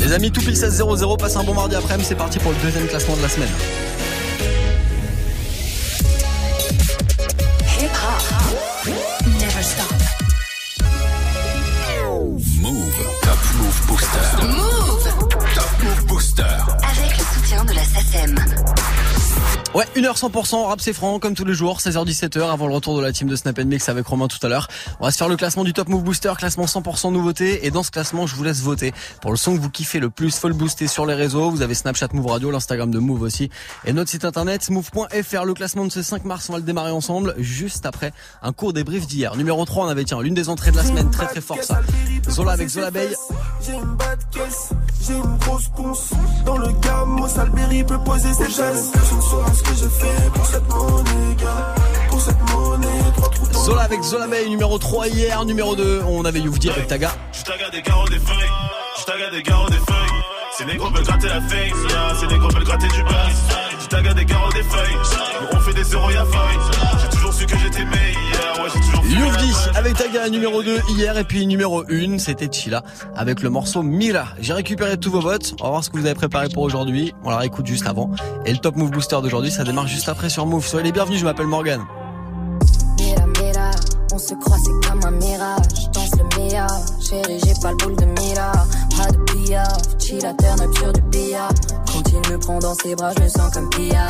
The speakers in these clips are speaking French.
Les amis, tout pile 16-0-0, passez un bon mardi après-midi, c'est parti pour le deuxième classement de la semaine. Ouais, 1h 100%, rap c'est franc, comme tous les jours, 16h-17h, avant le retour de la team de Snap Mix avec Romain tout à l'heure. On va se faire le classement du Top Move Booster, classement 100% nouveauté, et dans ce classement, je vous laisse voter pour le son que vous kiffez le plus, faut le booster sur les réseaux, vous avez Snapchat Move Radio, l'Instagram de Move aussi, et notre site internet move.fr, le classement de ce 5 mars, on va le démarrer ensemble, juste après un court débrief d'hier. Numéro 3, on avait, tiens, l'une des entrées de la semaine, très très fort ça. Zola avec Zola Bay, J'ai une bad caisse, j'ai une grosse ponce. Dans le gamme, Salberry peut poser ses gestes. Je ne saurais ce que je fais pour cette monnaie, gars. Pour cette monnaie, trois trous dans Zola avec Zola Bay, numéro 3 hier, numéro 2, on avait Youvdi avec Taga. Je taga des carreaux des feuilles, je taga des carreaux des feuilles. Ces négros veulent gratter la face, yeah. ces négros veulent gratter du buzz. Je taga des carreaux des feuilles, nous on fait des zéros y'a feuille. J'ai toujours su que j'étais meilleur, ouais j'ai toujours su Youvdi avec Taga numéro 2 hier et puis numéro 1 c'était Chila avec le morceau Mila. J'ai récupéré tous vos votes, on va voir ce que vous avez préparé pour aujourd'hui, on la réécoute juste avant. Et le Top Move Booster d'aujourd'hui ça démarre juste après sur Move. Soyez les bienvenus, je m'appelle Morgan. Mira, mira, on se croit, c'est comme un mirage. Danse le meilleur, chérie, j'ai pas le boule de mira. Pas de pillard, chill à up sur du billard. Quand il me prend dans ses bras, je me sens comme Pia.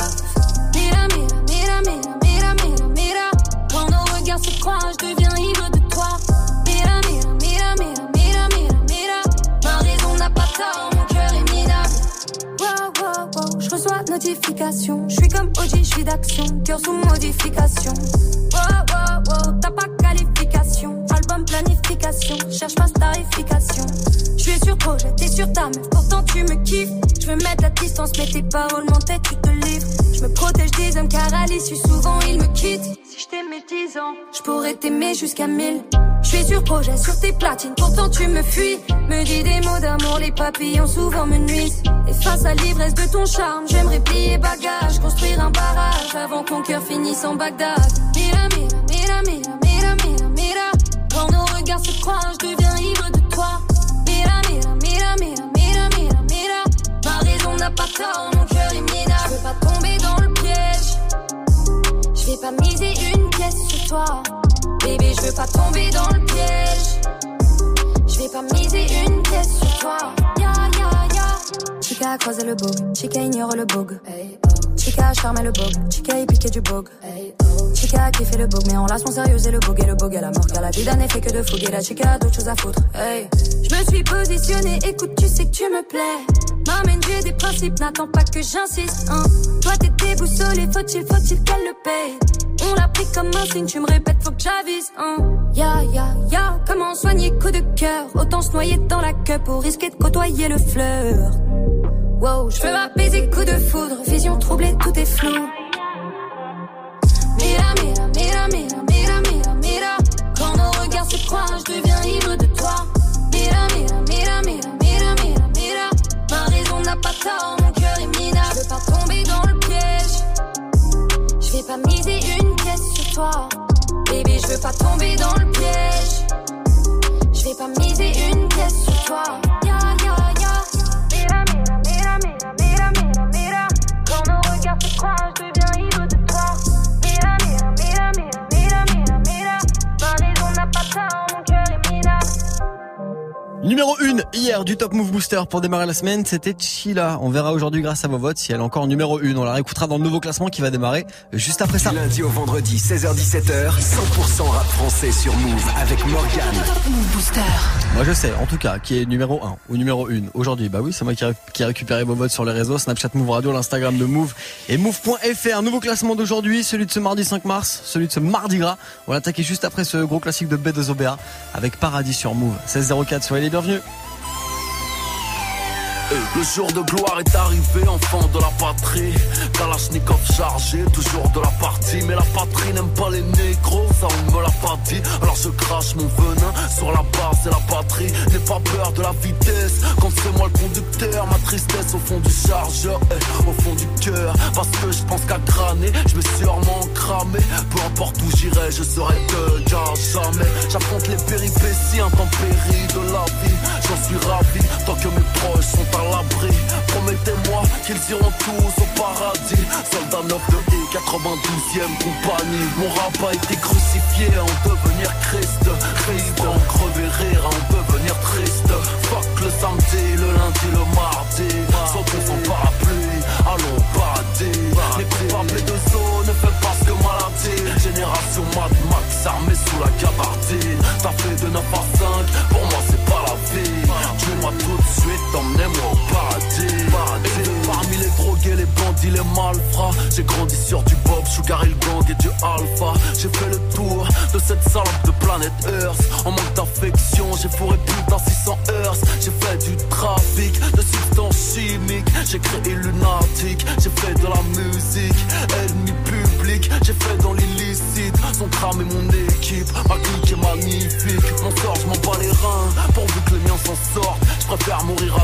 Mira, mira, mira, mira, mira, mira, mira. Quand nos regards se croisent, je deviens ivre de toi. Mira, mira, mira, mira, mira, mira. Ma raison n'a pas tort, mon cœur est minable. Wow, wow, wow, je reçois notification. Je suis comme OG, je suis d'action, cœur sous modification. Wow, wow, projet, t'es sur ta meuf, pourtant tu me kiffes. Je veux mettre la distance, mais tes paroles m'entêtent, tu te livres. Je me protège des hommes car à l'issue, souvent ils me quittent. Si je t'aimais 10 ans, je pourrais t'aimer jusqu'à 1000. Je suis sur projet, sur tes platines, pourtant tu me fuis. Me dis des mots d'amour, les papillons souvent me nuisent. Et face à l'ivresse de ton charme, j'aimerais plier bagage, construire un barrage avant que ton cœur finisse en Bagdad. Mira, mira, mira, mira, mira, mira, mira. Quand nos regards se croisent, je deviens mon cœur est. Je veux pas tomber dans le piège. Je vais pas miser une pièce sur toi. Bébé, je veux pas tomber dans le piège. Je vais pas miser une pièce sur toi. Ya, ya, ya. Chica a croisé le bug. Chica ignore le bug. Chica a charmé le bug. Chica est piqué du bug. Chica a kiffé le bug. Mais en son sérieux et le bug et le bug à la mort. Car la vie d'un effet que de fougue. La chica a d'autres choses à foutre. Je me suis positionnée. Écoute, tu sais que tu me plais. M'amène, j'ai des principes. N'attends pas que j'insiste. Hein. Toi, t'es déboussolé. Faut-il, faut-il qu'elle le paye? On l'a pris comme un signe, tu me répètes, faut que j'avise, hein. Ya, ya, ya, comment soigner coup de cœur? Autant se noyer dans la queue pour risquer de côtoyer le fleur. Wow, je veux apaiser coup de foudre, vision troublée, tout est flou. Mira, mira, mira, mira, mira, mira, mira. Quand nos regards se croisent, je deviens ivre de toi. Mira, mira, mira, mira, mira, mira, mira. Ma raison n'a pas tort, mon cœur est minable. Je veux pas tomber dans le piège. Je vais pas miser une pièce sur toi. Baby, je veux pas tomber dans le piège. Je vais pas miser une pièce sur toi. 1 hier du Top Move Booster pour démarrer la semaine, c'était Chila. On verra aujourd'hui grâce à vos votes si elle est encore numéro 1. On la réécoutera dans le nouveau classement qui va démarrer juste après ça. Lundi au vendredi, 16h17h, 100% rap français sur Move avec Morgan. Move Booster. Moi je sais en tout cas qui est numéro 1 ou numéro 1 aujourd'hui. Bah oui, c'est moi qui, ré- qui ai récupéré vos votes sur les réseaux, Snapchat Move Radio, l'Instagram de Move et Move.fr. Nouveau classement d'aujourd'hui, celui de ce mardi 5 mars, celui de ce mardi gras. On va attaquer juste après ce gros classique de B2OBA avec Paradis sur Move. 1604, soyez les bienvenus. Le jour de gloire est arrivé, enfant de la patrie. Kalachnikov chargé, toujours de la partie. Mais la patrie n'aime pas les négros, ça on me l'a pas dit. Alors je crache mon venin sur la base et la patrie. N'aie pas peur de la vitesse, quand c'est moi le conducteur. Ma tristesse au fond du chargeur, eh, au fond du cœur. Parce que je pense qu'à crâner, je vais sûrement cramer. Peu importe où j'irai, je serai de jamais. J'affronte les péripéties intempéries de la vie. Promettez-moi qu'ils iront tous au paradis. Soldat 9 de E, 92e compagnie. Mon rap a été crucifié en devenir Christ. Christ, en crever rire, à en devenir triste. Fuck le samedi, le lundi, le mardi. Sans son parapluie, allons paradis. Les coupables de zone ne fait pas ce que maladie. Génération Mad Max armée sous la gabardine. T'as fait de 9 à 5, pour moi c'est 18, emmenez-moi au paradis. Parmi les drogués, les bandits, les malfrats. J'ai grandi sur du Bob, Sugar Hill Gang et du Alpha. J'ai fait le tour de cette salope de planète Earth. En manque d'affection, j'ai fourré plus d'un 600 Earth. J'ai fait du trafic de substances chimiques. J'ai créé lunatique, j'ai fait de la musique. Ennemi public, j'ai fait dans l'illicite. Son crâne et mon équipe, préfère mourir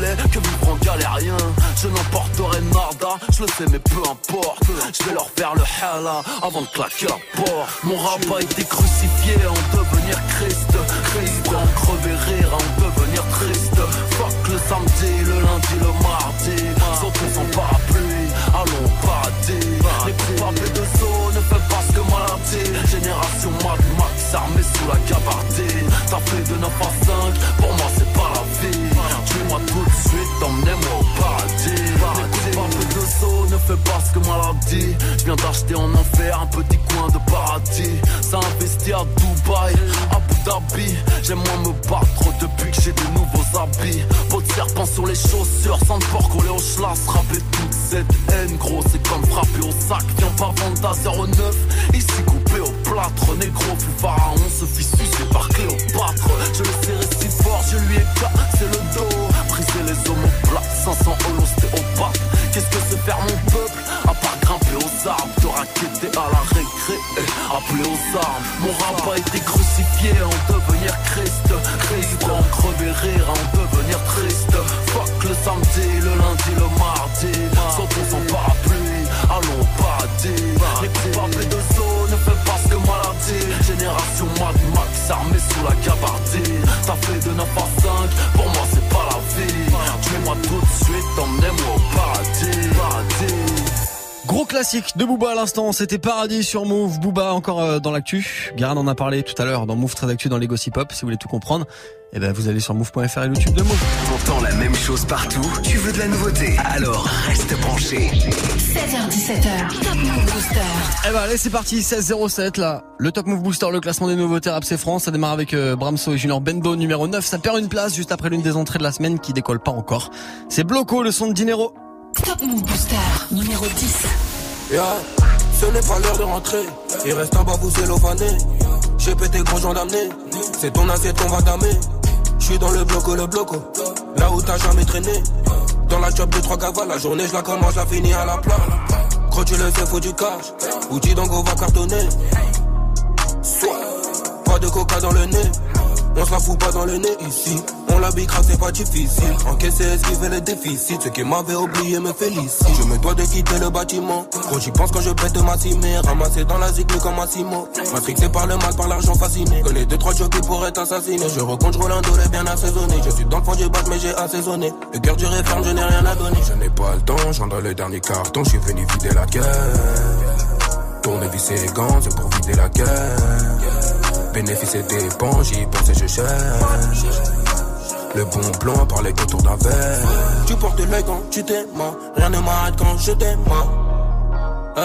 lait que vivre en galérien. Je n'emporterai nada, je le sais mais peu importe. Je vais leur faire le hala avant de claquer la porte. Mon rap a été crucifié en devenir Christ. Christ en crever rire en devenir triste. Fuck le samedi, le lundi, le mardi. Sautons sans parapluie, allons paradis. Les coupables de zone ne fait pas ce que maladie Génération Mad Max armée sous la gabardine. T'as fait de 9 à 5, tout de suite, emmenez-moi au paradis. Les coupables de zone ne fait pas ce que maladie Je viens d'acheter en enfer un petit coin de paradis. Ça investit à Dubaï, Abu Dhabi. J'aime moins me battre depuis que j'ai de nouveaux habits. Peau de serpent sur les chaussures, sans porc collé au schlass Rapper toute cette haine, gros c'est comme frapper au sac. Viens pas vendre ta 09, ici coupé au plâtre Négro fut pharaon, se fit sucer par Cléopâtre. Je le serrais si fort, je lui ai cassé le dos Briser les omoplates, 500 holostéopathes Qu'est-ce que c'est faire mon peuple? À part grimper aux arbres, te raqueter à la récré et appeler aux armes. Mon rap a été crucifié en devenir Christ. Christ en crever rire en devenir triste. Fuck le samedi, le lundi, le mardi. Sautons sans parapluie, allons au paradis Les coupables de zone ne fait pas ce que maladie Génération Mad Max armée sous la gabardine. T'as fait de 9 à 5, pour Tout de suite, emmenez-moi classique de Booba à l'instant, c'était Paradis sur Move. Booba encore euh, dans l'actu. Garan en a parlé tout à l'heure dans Move très actu dans les Gossip Pop. Si vous voulez tout comprendre, eh ben vous allez sur move.fr et YouTube de Move. T'entends la même chose partout Tu veux de la nouveauté? Alors reste branché. 16h17h, Top Move Booster. Eh ben allez c'est parti 16-07 là. Le Top Move Booster, le classement des nouveautés rap c'est France. Ça démarre avec euh, Bramso et Junior Bendo numéro 9. Ça perd une place juste après l'une des entrées de la semaine qui décolle pas encore. C'est Bloco le son de Dinero. Top Move Booster, numéro 10. Yeah, ce n'est pas l'heure de rentrer. Il reste un babou cellophané. J'ai pété gros gendarmerie. C'est ton assiette, on va damer. J'suis dans le bloco, le bloco. Là où t'as jamais traîné. Dans la job de trois cavales, la journée je la commence, la finis à la plat. Quand tu le sais, faut du cash. Outil d'ango va cartonner. Soit, pas de coca dans le nez. On se la fout pas dans le nez ici. On la bicra, c'est pas difficile. Encaisser, esquiver les déficits. Ceux qui m'avaient oublié me félicitent. Je me dois de quitter le bâtiment. Quand j'y pense quand je pète ma cimée. Ramassé dans la zig comme Massimo. Matrixé par le mal, par l'argent fasciné. Connais deux, trois jokes qui pourraient t'assassiner. Je recompte, un dollar bien assaisonné. Je suis dans le fond du bac, mais j'ai assaisonné. Le cœur dur et ferme, je n'ai rien à donner. Je n'ai pas le temps, j'entre dans le dernier carton. Je suis venu vider la caisse. Tourner, visser les gants, c'est pour vider la caisse. Bénéfice et dépenses, j'y pense et je cherche. Le bon plan par les contours d'un verre. Tu portes l'œil quand tu t'aimes, rien ne m'arrête quand je t'aime. Eh,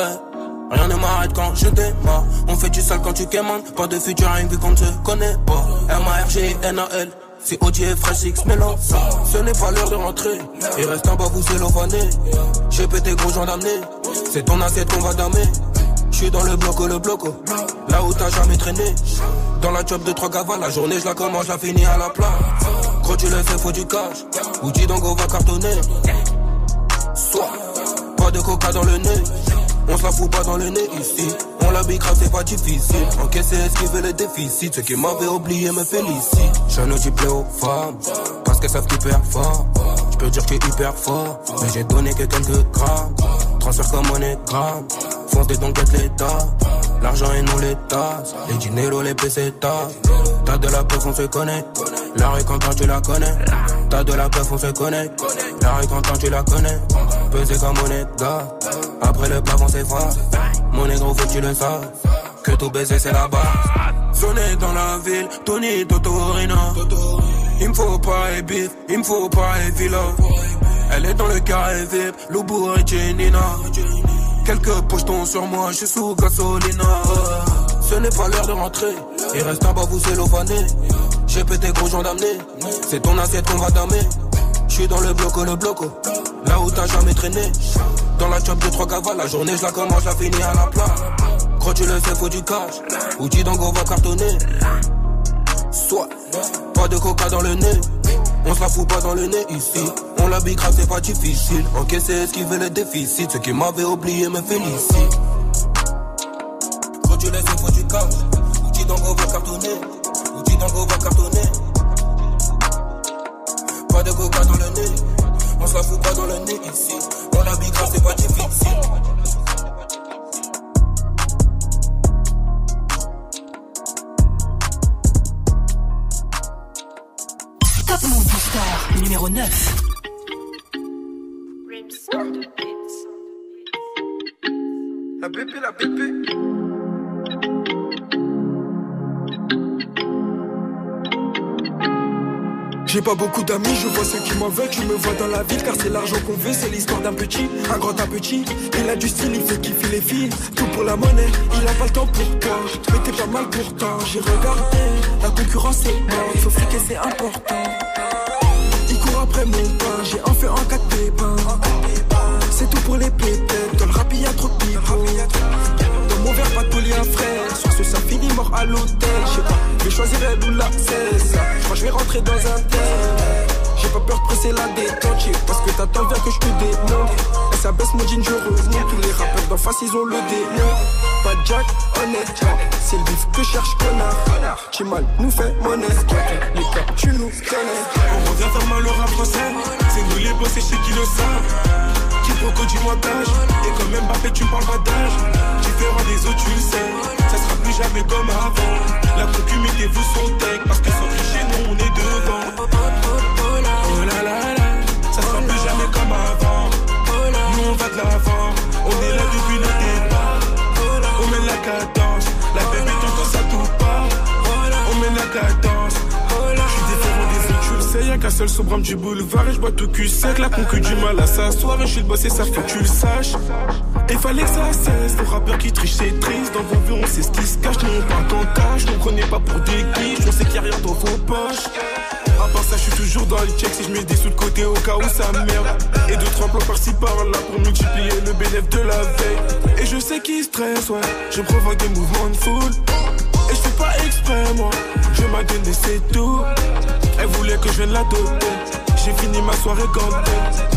Rien ne m'arrête quand je démarre. On fait du sale quand tu quémandes. Pas de futur, rien vu qu'on ne se connaît pas. M-A-R-G-N-A-L. C'est et Fresh X mélange ça. Ce n'est pas l'heure de rentrer. Il reste un babou cellophané. J'ai pété gros gens d'amener. C'est ton assiette qu'on va damer. J'suis dans le bloco, le bloco. Là où t'as jamais traîné. Dans la job de trois cavales, la journée je la commence, je la finis à la plat. Quand tu le sais, faut du cash. Outil d'ango va cartonner. Soit, pas de coca dans le nez. On se la fout pas dans le nez ici. On la bicra, c'est pas difficile. Encaisser, esquiver les déficits. Ceux qui m'avaient oublié me félicitent. Un outil plaît aux femmes. Parce qu'elles savent hyper fort. J'peux dire que hyper fort. Mais j'ai donné que quelques grammes. Transfert comme monogramme. Fonce des dons, guette l'état. L'argent et non l'état. Les dinero, les pesetas. T'as de la peuf, on se connaît. La quand tu la connais. T'as de la peuf, on se connaît. La quand tu la connais. Pesé comme monnaie, gars. Après le pavon, c'est froid. Mon négro faut tu le saches. Que tout baiser c'est la base. Sonner dans la ville, Tony Totorina. Il me faut pas et bif, il me faut pas et villa. Elle est dans le carré VIP, Loubou et. Quelques pochetons sur moi, je suis sous gasolina. Ce n'est pas l'heure de rentrer, il reste un bas vous cellophané. J'ai pété gros gens d'amener, c'est ton assiette qu'on va damer. Je suis dans le bloco, le bloco, là où t'as jamais traîné. Dans la chop de trois cavales, la journée je commence, la finis à la plat. Quand tu le sais, faut du cash, ou Dango va cartonner. Soit, pas de coca dans le nez. On se fout pas dans le nez ici. On la c'est pas difficile. Encaisser, esquiver les déficits. Ceux qui m'avaient oublié me félicitent. Quand tu laisses, faut du cash. Outil Dango va cartonner. Outil Dango va cartonner. Pas de coca dans le nez. On se fout pas dans le nez ici. On la c'est pas difficile. Numéro 9. La bébé, la bébé. J'ai pas beaucoup d'amis, je vois ceux qui m'en veulent, je me vois dans la ville car c'est l'argent qu'on veut, c'est l'histoire d'un petit, un grand un petit. Il a du style, il fait kiffer les filles, tout pour la monnaie, il a pas le temps pour toi. Mais t'es pas mal pourtant, j'ai regardé, la concurrence est morte, faut friquer c'est important j'ai enfin en quatre pépins. C'est tout pour les pépettes, dans le rap y'a trop de. Dans mon verre, pas de un frère. Sur ce, ça finit mort à l'hôtel. Je sais pas, je vais choisir elle ou la cesse. Moi, je vais rentrer dans un tel. J'ai pas peur de presser la détente, parce que t'attends bien que je te démonte. Et ça baisse mon jean, je remonte. Tous les rappeurs d'en face, ils ont le démon. Pas Jack, honnête, c'est le bif que cherche connard. Mal, nous fait monnaie. Les cas, tu nous connais. On revient faire mal au rap. C'est nous les boss et chez qui le savent. Qui proco du montage. Et quand même Bappé, tu parles pas d'âge. Différent des autres, tu le sais. Ça sera plus jamais comme avant. La concu, mettez-vous son tech. Parce que sans tricher, nous on est devant. On est là depuis le départ. On mène la cadence, la bébé t'entend ça tout pas. On mène la cadence, je suis différent des autres, tu le sais. Y'a qu'un seul sobrame du boulevard et je bois tout cul sec. La concu du mal à s'asseoir et je suis le boss et ça faut que tu le saches. Et fallait que ça cesse, les rappeurs qui trichent c'est triste Dans vos vues on sait ce qui se cache, nous on parle ton cash Nous prenez pas pour des guiches, on sait qu'il y a rien dans vos poches à ça, je suis toujours dans le check si je mets des sous de côté au cas où ça merde. Et d'autres emplois par-ci par-là pour multiplier le bénéfice de la veille. Et je sais qui stresse, ouais. Je provoque des mouvements de foule. Et je fais pas exprès, moi. Je m'ai donné, c'est tout. Elle voulait que je vienne la doter. J'ai fini ma soirée gantée.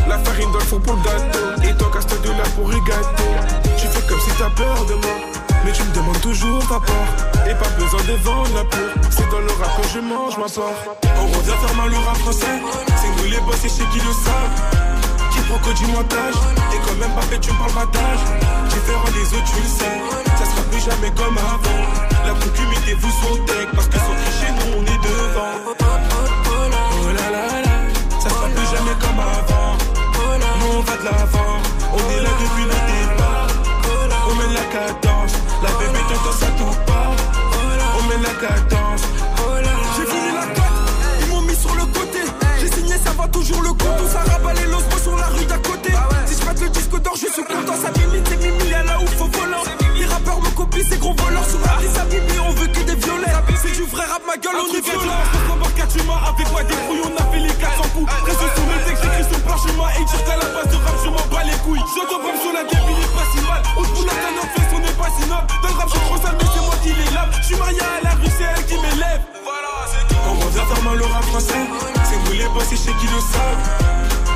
La farine dans le fond pour le gâteau. Et toi, casse de là pour y gâter. Tu fais comme si t'as peur de moi. Mais tu me demandes toujours ta part. Et pas besoin de vendre la peur C'est dans le rap que je mange ma part. On revient faire mal au rap français. C'est nous les boss et chez qui le savent. Qui proco du montage. Et quand même pas fait tu me parles d'âge Différent des autres tu le sais. Ça sera plus jamais comme avant. La concu mettez-vous son tech Parce que sans tricher nous on est devant. Oh là là là. Ça sera plus jamais comme avant. Nous on va de l'avant. On est là depuis le départ. On mène la cadence ça tout pas. On met la cadence. J'ai voulu la cote, ils m'ont mis sur le côté. J'ai signé, ça va toujours le coup. Tout ça rabalait l'os sur la rue d'à côté. Si je le disque d'or, je suis content. Ça limite, c'est mimi à la ouf au volant. Les rappeurs me copient, ces gros voleurs. Sur la ça bibi, on veut que des violets. C'est du vrai rap, ma gueule, on est violent. On 4 humains avec moi des couilles, on a fait les 400 coups. Reste sur le texte, j'écris sur parchemin. Et dire qu'à la base de rap, je m'en bats les couilles. Je dois sur la est pas si mal. Bout de la pas si noble. Dans le rap, je trop sale, mais c'est moi qui les lave. Je suis marié à la rue, c'est elle qui m'élève. C'est. On revient faire mal au rap français. C'est nous les boss et chez qui le savent.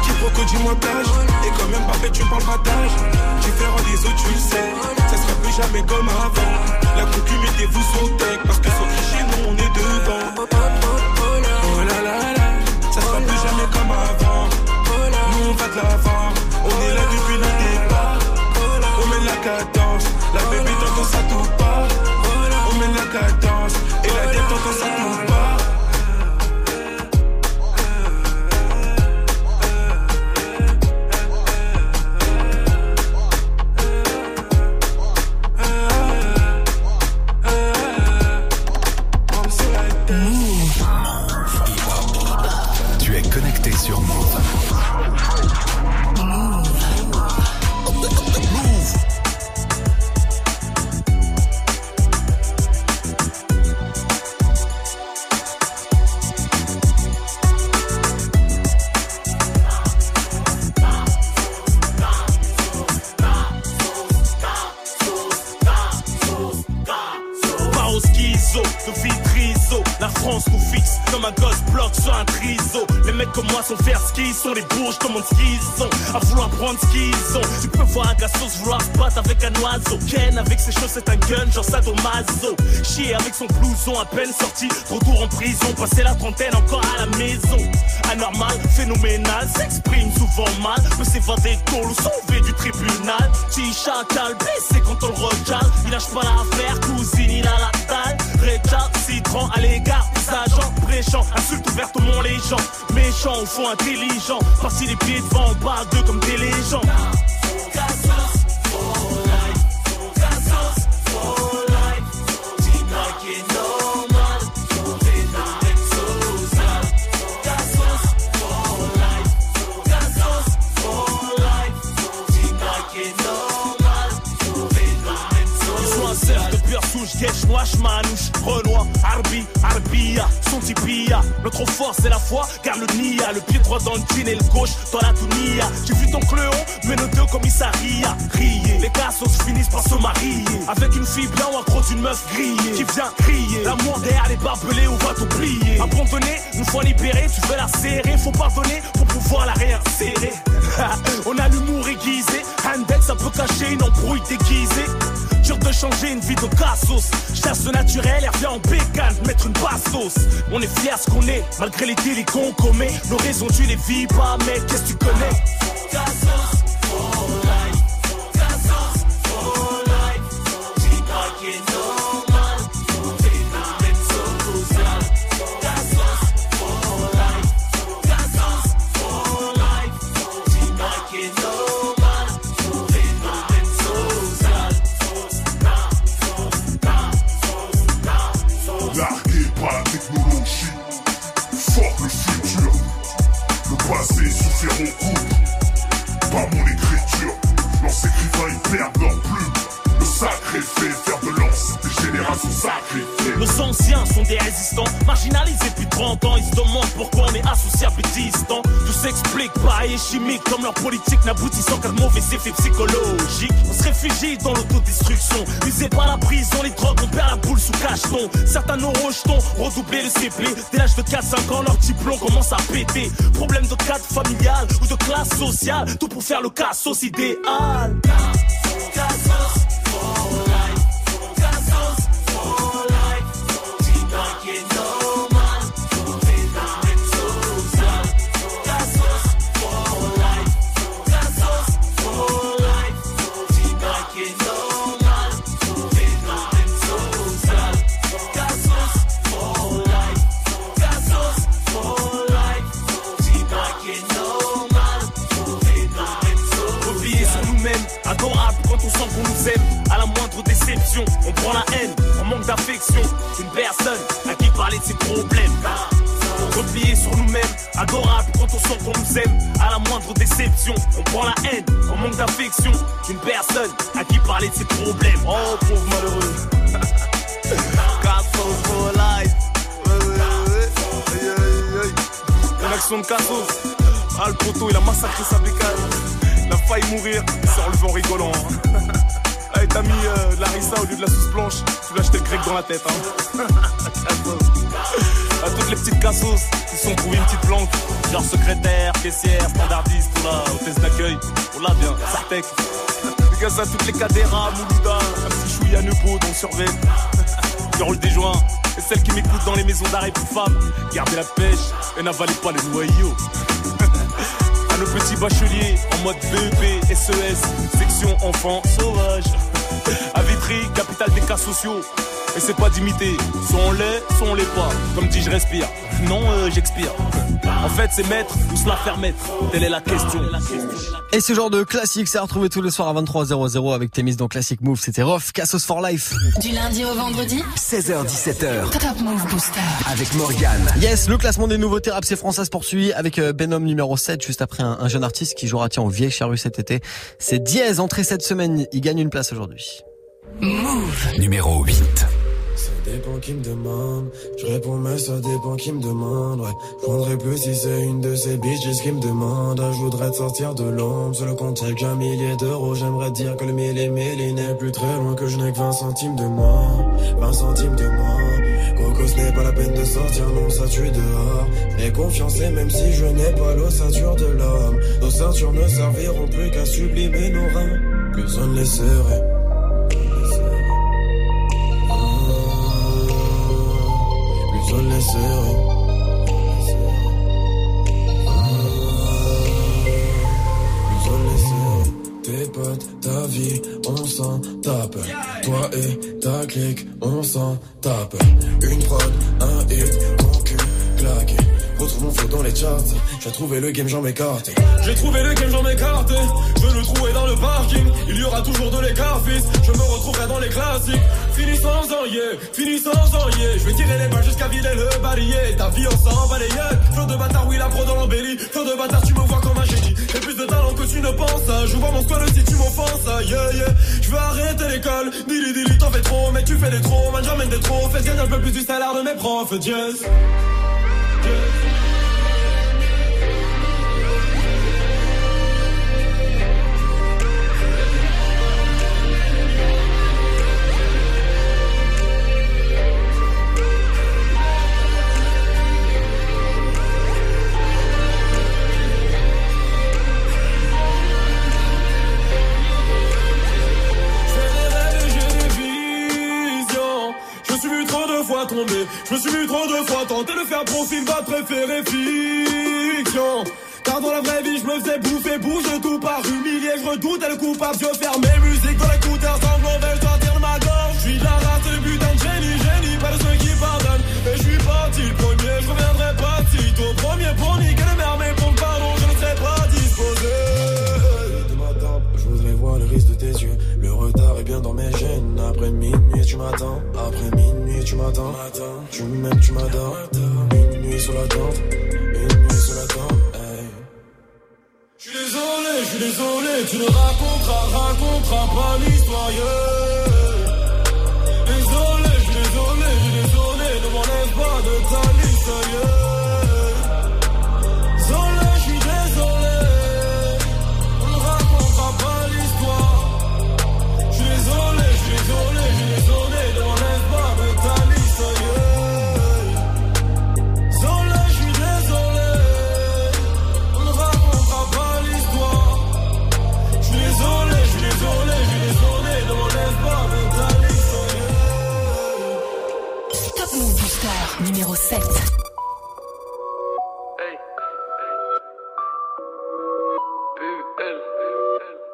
Qui proco du montage. Et quand même, pas fait, tu parles pas d'âge. Différent des autres, tu le sais. Ça sera plus jamais comme avant. La concu, mettez-vous son tech. Parce que sans tricher, nous, on est devant. Oh là là là. Ça sera plus jamais comme avant. Nous, on va de l'avant. On est là depuis le départ. On met la cadence. La baby t'entends ça tout pas On mène la cadence Et la tête t'entends ça tout pas Tu es connecté sur Move. Ken avec ses chaussettes, un gun, genre sadomaso. Chier avec son blouson à peine sorti. Retour en prison, passer la trentaine encore à la maison. Anormal, phénoménal, s'exprime souvent mal. Peut s'évader tôt sauver du tribunal. Chicha, cal, blessé quand on le recale. Il lâche pas l'affaire, cousine, il a la taille. Récalcitrant à l'égard des agents. Bréchant, insulte ouverte au mont les gens. Méchant au fond intelligent. Parti les pieds devant, on parle d'eux comme des légendes. Noach, Manouche, Renoir, Arbi, Arbia, Sontipia. Notre force c'est la foi, car le Nia, le pied droit dans le jean et le gauche dans la Tunia. J'ai vu ton cléon, mais nos deux commissariats, rier. Les cassos finissent par se marier. Avec une fille bien ou un gros une meuf grillée, qui vient crier. L'amour derrière les barbelés, on va t'oublier. Abandonné, une fois libéré, tu veux la serrer. Faut pardonner pour pouvoir la réinsérer. on a l'humour aiguisé, Handex, ça peut cacher une embrouille déguisée. Changer une vie de cassos. Chasse naturel, elle revient en bécane, mettre une bastos. On est fiers ce qu'on est, malgré les délits qu'on commet. Nos raisons, tu les vis pas, mais qu'est-ce que tu connais? Et chimique, comme leur politique n'aboutissant qu'à de mauvais effets psychologiques. On se réfugie dans l'autodestruction, usé par la prison, les drogues, on perd la boule sous cacheton. Certains nos rejetons, redoubler le CP. Dès l'âge de 4-5 ans, leur diplôme commence à péter. Problème de cadre familial ou de classe sociale, tout pour faire le cassos idéal. Personne à qui parler de ses problèmes. Replier sur nous-mêmes, adorable quand on sent qu'on nous aime. À la moindre déception, on prend la haine, on manque d'affection. Une personne à qui parler de ses problèmes. Oh pauvre malheureux. Cassos for life. Une action de Cassos. Ah le poteau il a massacré sa bécane. Il a failli mourir, il s'est relevé en rigolant. t'as mis euh, de la rissa au lieu de la sauce blanche, tu lui as acheté le grec dans la tête. Hein. À toutes les petites cassos qui sont trouvées une petite planque. Genre secrétaire, caissière, standardiste, ou là, hôtesse d'accueil. On l'a bien, Sartec. Dédicace à toutes les cadéras, Moulouda, un petit chouille à Neupo dont surveille. Qui roule des joints. Et celles qui m'écoutent dans les maisons d'arrêt pour femmes. Gardez la pêche et n'avalez pas les noyaux. à nos petits bacheliers en mode BEP, SES, section enfants sauvages. À Vitry, capitale des cas sociaux. Et c'est pas d'imiter, soit on l'est, soit on l'est pas. Comme dit, je respire. Non, euh, j'expire. En fait, c'est mettre ou se la faire mettre. Telle est la question. Et ce genre de classique, c'est à retrouver tous les soirs à 23h00 avec Témis dans Classic Move. C'était Rof, Cassos for Life. Du lundi au vendredi 16h17h Top Move Booster. avec Morgane. Yes, le classement des nouveautés rap c'est français se poursuit avec euh, Benom numéro 7 juste après un, un jeune artiste qui jouera tiens au Vieille Charrue cet été. C'est Diez entré cette semaine, il gagne une place aujourd'hui. Move. Numéro 8. Dépend qui me demande, je réponds mais ça dépend qui me demande, ouais. Je prendrais plus si c'est une de ces bitches qui me demande. Je voudrais te sortir de l'ombre, sur le compte j'ai qu'un millier d'euros. J'aimerais dire que le mille et mille il n'est plus très loin, que je n'ai que 20 centimes de moi, 20 centimes de moi. Coco, ce n'est pas la peine de sortir, non, ça tue dehors. Et confiance, même si je n'ai pas l'ossature de l'homme, nos ceintures ne serviront plus qu'à sublimer nos reins. Plus on ne les serait. Plus J'ai trouvé le game, j'en m'écarte. J'ai trouvé le game, j'en m'écarte. Je le trouver dans le parking. Il y aura toujours de l'écart, fils. Je me retrouverai dans les classiques. Fini sans en yeah, fini sans en yeah. Je vais tirer les balles jusqu'à vider le barillet. Ta vie, on s'en balayette. Flot de bâtard, oui, la pro dans l'embellie. Flot de bâtard, tu me vois comme un génie. J'ai plus de talent que tu ne penses. Je vois mon squad si tu m'offenses. Yeah, yeah. Je veux arrêter l'école. Dili, dili, t'en fais trop. Mais tu fais des trop. Man, j'emmène des trop. Fais gagner un peu plus du salaire de mes profs. Jazz. Je me suis vu trop de fois tenter de faire profil va préférer fiction. Car dans la vraie vie, je me faisais bouffer, bouge tout par humilié. Je redoutais le coupable, je faire mes musiques dans l'écouteur sanglant, veulent sortir de ma gorge. Je suis la race, le putain de génie, génie, pas de ceux qui pardonnent. Et je suis parti le premier, je reviendrai pas si tôt. Premier pour niquer le maire, mais pour pardon, je ne serai pas disposé. de ma tempe, je voudrais voir le risque de tes yeux. Le retard est bien dans mes gènes. Après minuit, tu m'attends. Après minuit, tu m'attends. Tu m'aimes, tu m'adores. Une nuit sur la tente. Une nuit sur la tente. Hey. Je suis désolé, je suis désolé, tu ne raconteras, raconteras pas l'histoire. Désolé, je suis désolé, je suis désolé, ne m'enlève pas de ta liste. Numéro 7.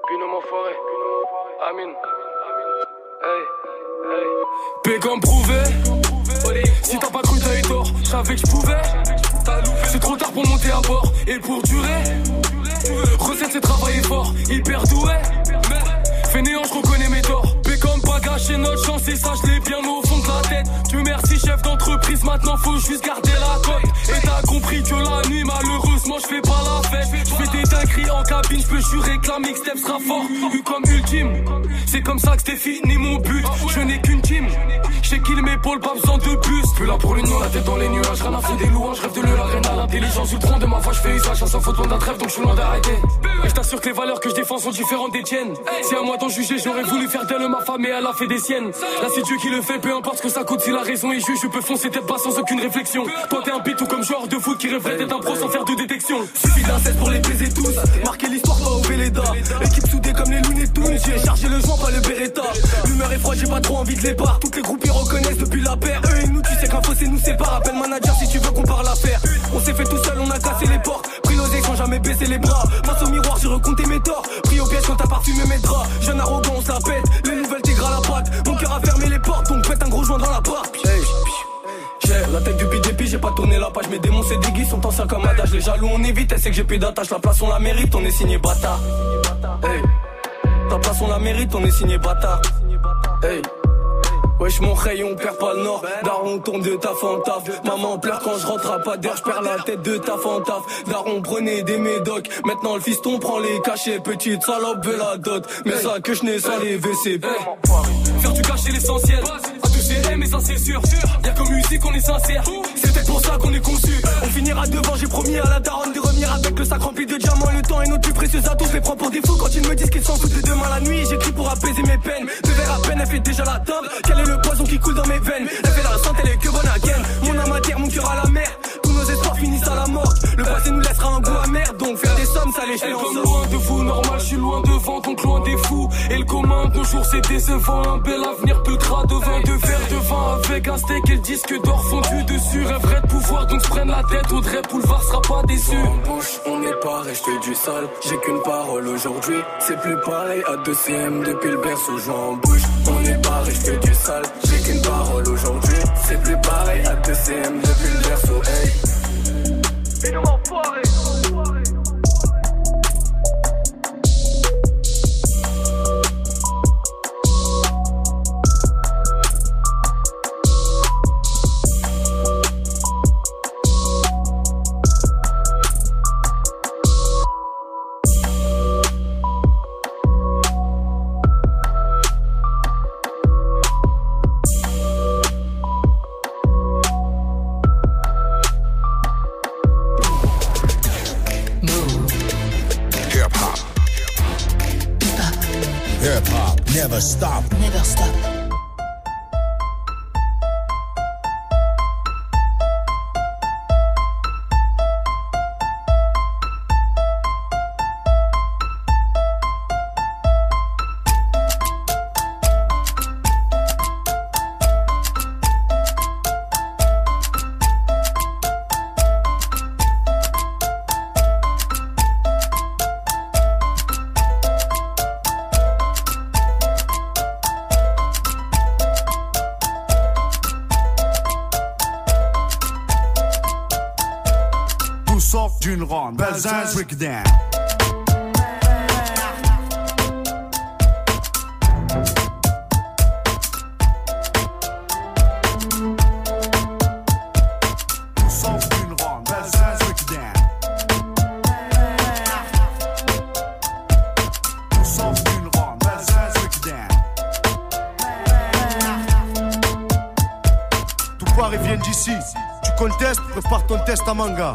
Pinot m'enfoiré. Amin. Hey, hey. P comme prouvé. Si t'as pas cru, t'as eu tort. Je savais que je pouvais. C'est trop tard pour monter à bord et pour durer. Recette, c'est travailler fort, hyper doué. Fainéant, je reconnais mes torts. P comme pas gâcher notre chance et ça, je l'ai bien la tête. Dieu merci, chef d'entreprise, maintenant faut juste garder la cote. Et t'as compris que la nuit, malheureusement, je fais pas la fête. Je fais des dingueries en cabine, je peux jurer que la mixtape sera fort. Eu comme ultime, c'est comme ça que c'était fini mon but. Je n'ai qu'une team, j'ai kill mes pôles, pas besoin de bus. Plus là pour l'union, la tête dans les nuages, rien à foutre des louanges, rêve de le l'arène à l'intelligence du tronc. De ma voix, je fais usage, sans faute loin d'un trêve, donc je suis loin d'arrêter. Et je t'assure que les valeurs que je défends sont différentes des tiennes. Si à moi d'en juger, j'aurais voulu faire d'elle ma femme et elle a fait des siennes. Là, c'est Dieu qui le fait, peu importe ce que ça coûte, si la raison est juge, je peux foncer tête bas sans aucune réflexion. Toi, t'es un pit ou comme joueur de foot qui rêverait d'être un pro sans faire de détection. Suffit d'un 16 pour les baiser tous. Marquer l'histoire, pas au Véleda. Équipe soudée comme les Looney Tunes. J'ai chargé le joint, pas le Beretta. L'humeur est froide, j'ai pas trop envie de les barres. Toutes les groupes reconnaissent depuis la paire. Eux et nous, tu sais qu'un fossé nous sépare. Appelle manager si tu veux qu'on parle l'affaire. On s'est fait tout seul, on a cassé les portes. Pris l'oseille sans jamais baisser les bras. Face au miroir, j'ai recompté mes torts. Pris au piège quand t'as parfumé mes draps. Jeune arrogant, on se la pète. Les nouvelles tigres à la patte. Mon cœur a fermé les portes, donc pète un gros joint dans la part. J'ai la tête du PDP, j'ai pas tourné la page. Mes démons, c'est des guises, sont anciens comme adage. Les jaloux, on évite, elle sait que j'ai plus d'attache. La place, on la mérite, on est signé bâtard. Hey. Ta place, on la mérite, on est signé bâtard. Hey. Wesh mon rayon, on perd pas le nord. Daron tourne de taf en taf Maman pleure quand je rentre à pas d'air Je perds la tête de taf en taf Daron prenait des médocs. Maintenant le fiston prend les cachets. Petite salope veut la dot Mais ça que je n'ai sans les WC Faire du cacher l'essentiel. Toucher mais ça c'est sûr. Y'a comme musique, on est sincère. C'est peut-être pour ça qu'on est conçu. On finira devant. J'ai promis à la daronne de revenir avec le sac rempli de diamants. Le temps est notre plus précieux atout. Les prends pour fous quand ils me disent qu'ils s'en foutent de demain la nuit. J'écris pour apaiser mes peines. Deux verres à peine, elle fait déjà la table. Quel est le poison qui coule dans mes veines? Elle fait la santé, elle est que bonne à gaine. Mon âme à terre, mon cœur à la mer. Tous nos espoirs finissent à la mort. Le passé nous laissera un goût amer. Donc des sommes, ça les Elle comme loin de vous, normal, je suis loin devant, donc loin des fous. Et le commun, nos jours c'est décevant. Un bel avenir putera de vin, de verre de vin avec un steak et le disque d'or fondu dessus. Rêverait de pouvoir, donc se prenne la tête. Audrey Boulevard sera pas déçu. En bouche, on n'est pas resté du sale. J'ai qu'une parole aujourd'hui. C'est plus pareil à 2 CM depuis le berceau. Joint en bouche, on n'est pas resté du sale. J'ai qu'une parole aujourd'hui. C'est plus pareil à 2 CM depuis le berceau. Hey. Et nous. Never stop. Never stop. Rickdown. Tout vient d'ici. Tu contestes, prépare ton test à manga.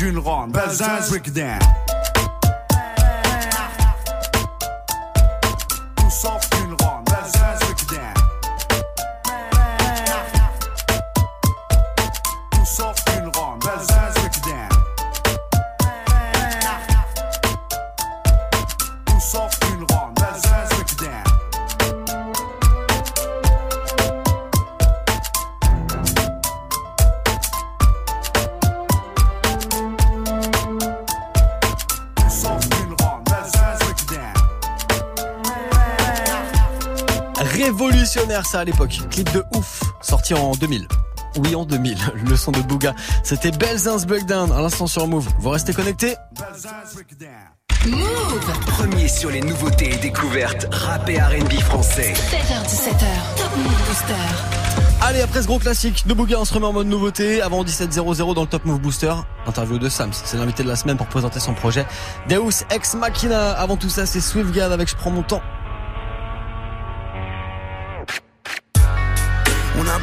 D'une ronde. Belzins, Rickdown. Révolutionnaire ça à l'époque. Clip de ouf, sorti en 2000. Oui, en 2000. Le son de Bouga. C'était Belzins Breakdown à l'instant sur Move. Vous restez connectés Move Premier sur les nouveautés et découvertes rap et R&B français. 7h17h, Top Move Booster. Allez, après ce gros classique de Bouga, on se remet en mode nouveauté. Avant 17.00 dans le Top Move Booster, interview de Sams. C'est l'invité de la semaine pour présenter son projet. Deus Ex Machina. Avant tout ça, c'est Swiftgad avec Je prends mon temps.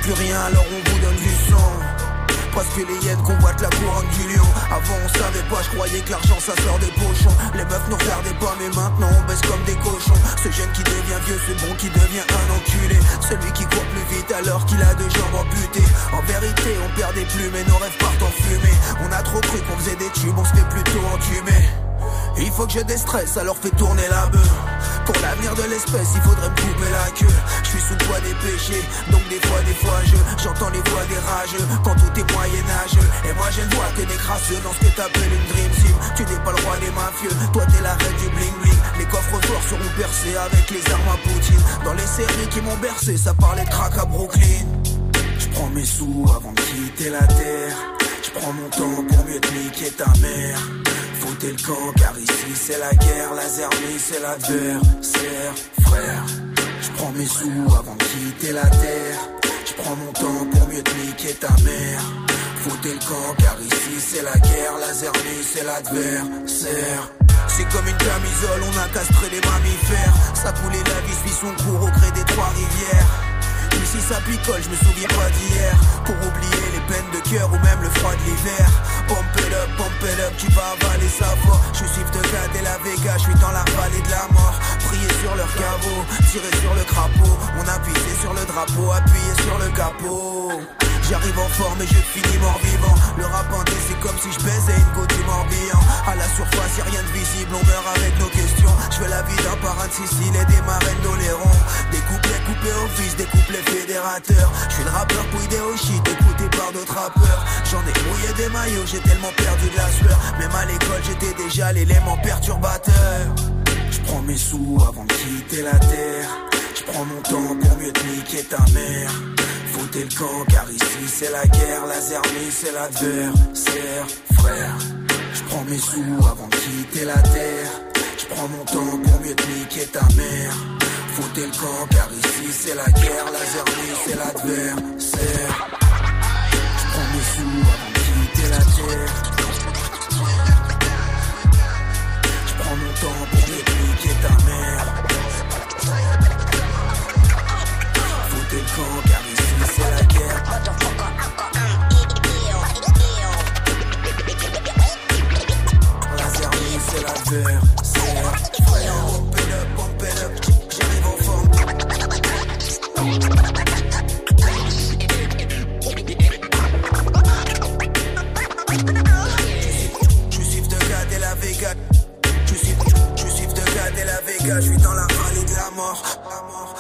Plus rien alors on vous donne du sang. Parce que les hyènes convoitent la couronne du lion Avant on savait pas, je croyais que l'argent ça sort des pochons. Les meufs nous regardaient pas mais maintenant on baisse comme des cochons. Ce jeune qui devient vieux, ce bon qui devient un enculé. Celui qui court plus vite alors qu'il a deux jambes amputées. En vérité on perd des plumes et nos rêves partent en fumée. On a trop cru qu'on faisait des tubes, on se fait plutôt entumer il faut que je déstresse, alors fais tourner la bœuf. Pour l'avenir de l'espèce, il faudrait me couper la queue. Je suis sous le poids des péchés, donc des fois, des fois, je j'entends les voix des rageux. Quand tout est moyenâgeux, et moi je ne vois que des crasseux dans ce que t'appelles une dream team. Tu n'es pas le roi des mafieux, toi t'es la reine du bling bling. Les coffres forts seront percés avec les armes à Poutine. Dans les séries qui m'ont bercé, ça parlait de crack à Brooklyn. Je prends mes sous avant de quitter la terre. Je prends mon temps pour mieux te niquer ta mère. Foutez le camp car ici c'est la guerre, la zermie c'est l'adversaire, frère. Je prends mes sous avant de quitter la terre. Je prends mon temps pour mieux te niquer ta mère. Foutez le camp car ici c'est la guerre, la zermie c'est l'adversaire. C'est comme une camisole, on a castré les mammifères. Ça coulait la vie suit son cours au gré des trois rivières. Ici ça picole, je me souviens pas d'hier. Pour oublier les peines de cœur ou même le froid de l'hiver. Pump it up, pump it up, tu vas avaler sa voix. Je suis de et la Vega, je suis dans la vallée de la mort. Prier sur leur caveau, tirer sur le crapaud. On a pissé sur le drapeau, appuyé sur le capot J'arrive en forme et je finis mort vivant. Le rap c'est comme si je baisais une goutte du Morbihan. À la surface y'a rien de visible, on meurt avec nos questions. Je veux la vie d'un parrain de Sicile et des marraines d'Oléron. Des couplets coupés au fils, des couplets fédérateurs. Je suis le rappeur pouillé au shit, écouté par d'autres rappeurs. J'en ai mouillé des maillots, j'ai tellement perdu de la sueur. Même à l'école j'étais déjà l'élément perturbateur. Je prends mes sous avant de quitter la terre. Je prends mon temps pour mieux te niquer ta mère Foutez le camp car ici c'est la guerre, la zermie c'est l'adversaire, frère. Je prends mes sous avant de quitter la terre. Je prends mon temps pour mieux te ta mère. Foutez le camp car ici c'est la guerre, la zermie c'est l'adversaire. Je prends mes sous avant de quitter la terre. Je prends mon temps pour mieux ta mère. Foutez le camp car zermie, c'est. Frère, it up, it up. J'arrive en forme. Je suis de gars et la Vega. Je suis, de gars et la Vega. Je suis dans la vallée de la mort. La mort.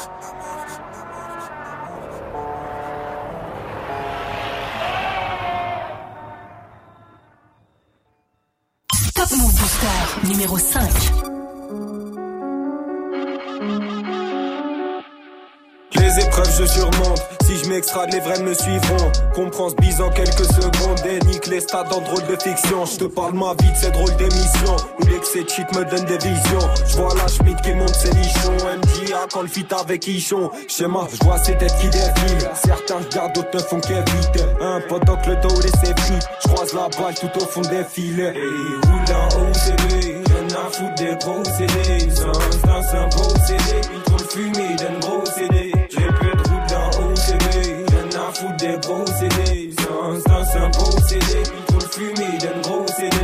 Move Booster numéro 5. Je surmonte. Si je m'extrade les vrais me suivront. Comprends ce bise en quelques secondes. Et nique les stades en drôle de fiction. Je te parle ma vie de ces drôles d'émissions. Où l'excès de me donne des visions. Je vois la Schmidt qui monte ses nichons. MJA quand le fit avec Ichon. Schéma, je vois ces têtes qui défilent. Certains regardent, d'autres ne font qu'éviter. Un pendant que le dos laisse frites Je croise la balle tout au fond des filets. Et roule en OCB Rien à foutre des gros CD C'est c'est un gros CD Ils trop le fumé d'un des gros CD C'est un, c'est un gros CD trop le fumé d'un gros CD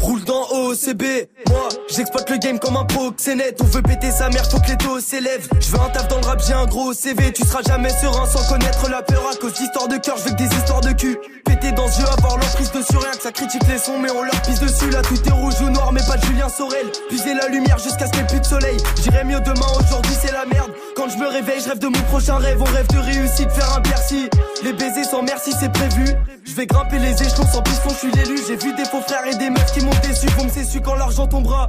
Roule dans OCB, moi j'exploite le game comme un proxénète. On veut péter sa mère, faut que les dos s'élèvent. Je veux un taf dans le rap, j'ai un gros CV Tu seras jamais serein sans connaître la peur. À cause d'histoires de cœur, je veux que des histoires de cul. Péter dans ce jeu, avoir l'emprise dessus Rien. Que ça critique les sons, mais on leur pisse dessus. Là tout est rouge ou noir, mais pas de Julien Sorel. Puiser la lumière jusqu'à ce qu'il n'y ait plus de soleil. J'irai mieux demain, aujourd'hui c'est la merde Quand je me réveille, je rêve de mon prochain rêve On rêve de réussite, faire un Bercy Les baisers sans merci, c'est prévu Je vais grimper les échelons sans piston, je suis l'élu J'ai vu des faux frères et des meufs qui m'ont déçu Vous me su quand l'argent tombera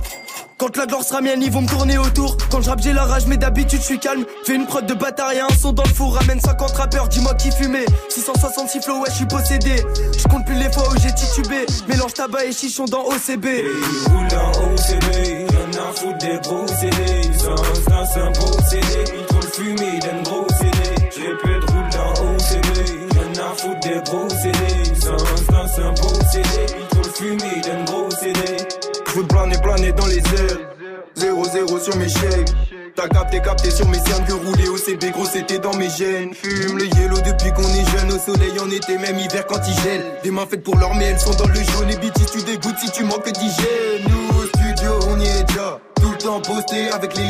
Quand la gloire sera mienne, ils vont me tourner autour. Quand je rappe, j'ai la rage, mais d'habitude, je suis calme. Fais une prod de bâtard et un son dans le four. Ramène 50 rappeurs, dis-moi qui fumait. 666 flow, ouais, je suis possédé. Je compte plus les fois où j'ai titubé. Mélange tabac et chichon dans OCB. A foutre des gros CD. Sans dans un beau CD, ils trop le fumer d'un gros CD. J'ai peu de roule dans OCB, y'en a foutre des gros CD. Sans dans un beau CD, ils trop le fumer d'un gros CD. J'veux planer, planer dans les airs. 0-0 sur mes chèques. T'as capté, capté sur mes cernes que rouler au CB, gros c'était dans mes gènes. Fume le yellow depuis qu'on est jeune, au soleil en été, même hiver quand il gèle. Des mains faites pour l'or, mais elles sont dans le jaune. Les bitches, tu dégoûtes si tu manques d'hygiène. Posté avec G.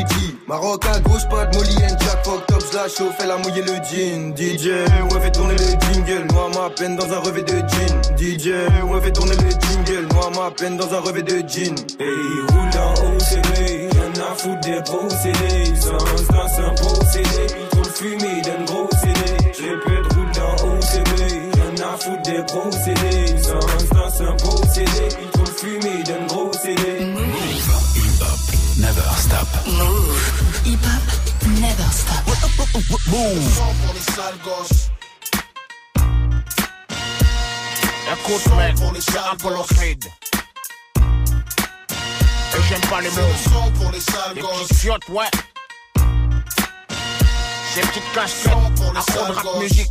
Maroc à gauche, pas de Molly and Jack. Fuck top, la chauffe, elle a mouillé le jean. DJ, ouais, fait tourner le jingle. Noie ma peine dans un revêt de jean. DJ, ouais, fait tourner le jingle. Noie ma peine dans un revêt de jean. Hey, roule dans OCB, y'en a foutre des gros CD. Sans dans un beau CD, trop le fumer d'un gros CD. Peu de roule dans OCB, y'en a foutre des gros CD. Sans dans un beau CD, trop le fumer d'un gros. Never stop. Move. Hip hop, never stop. Move. pour les sales gosses. Écoute, mec, c'est Apollo Creed. Et j'aime pas les mots. pour les sales Les gosses. petites fiottes, ouais. Ces petites casquettes, à fond de rap musique.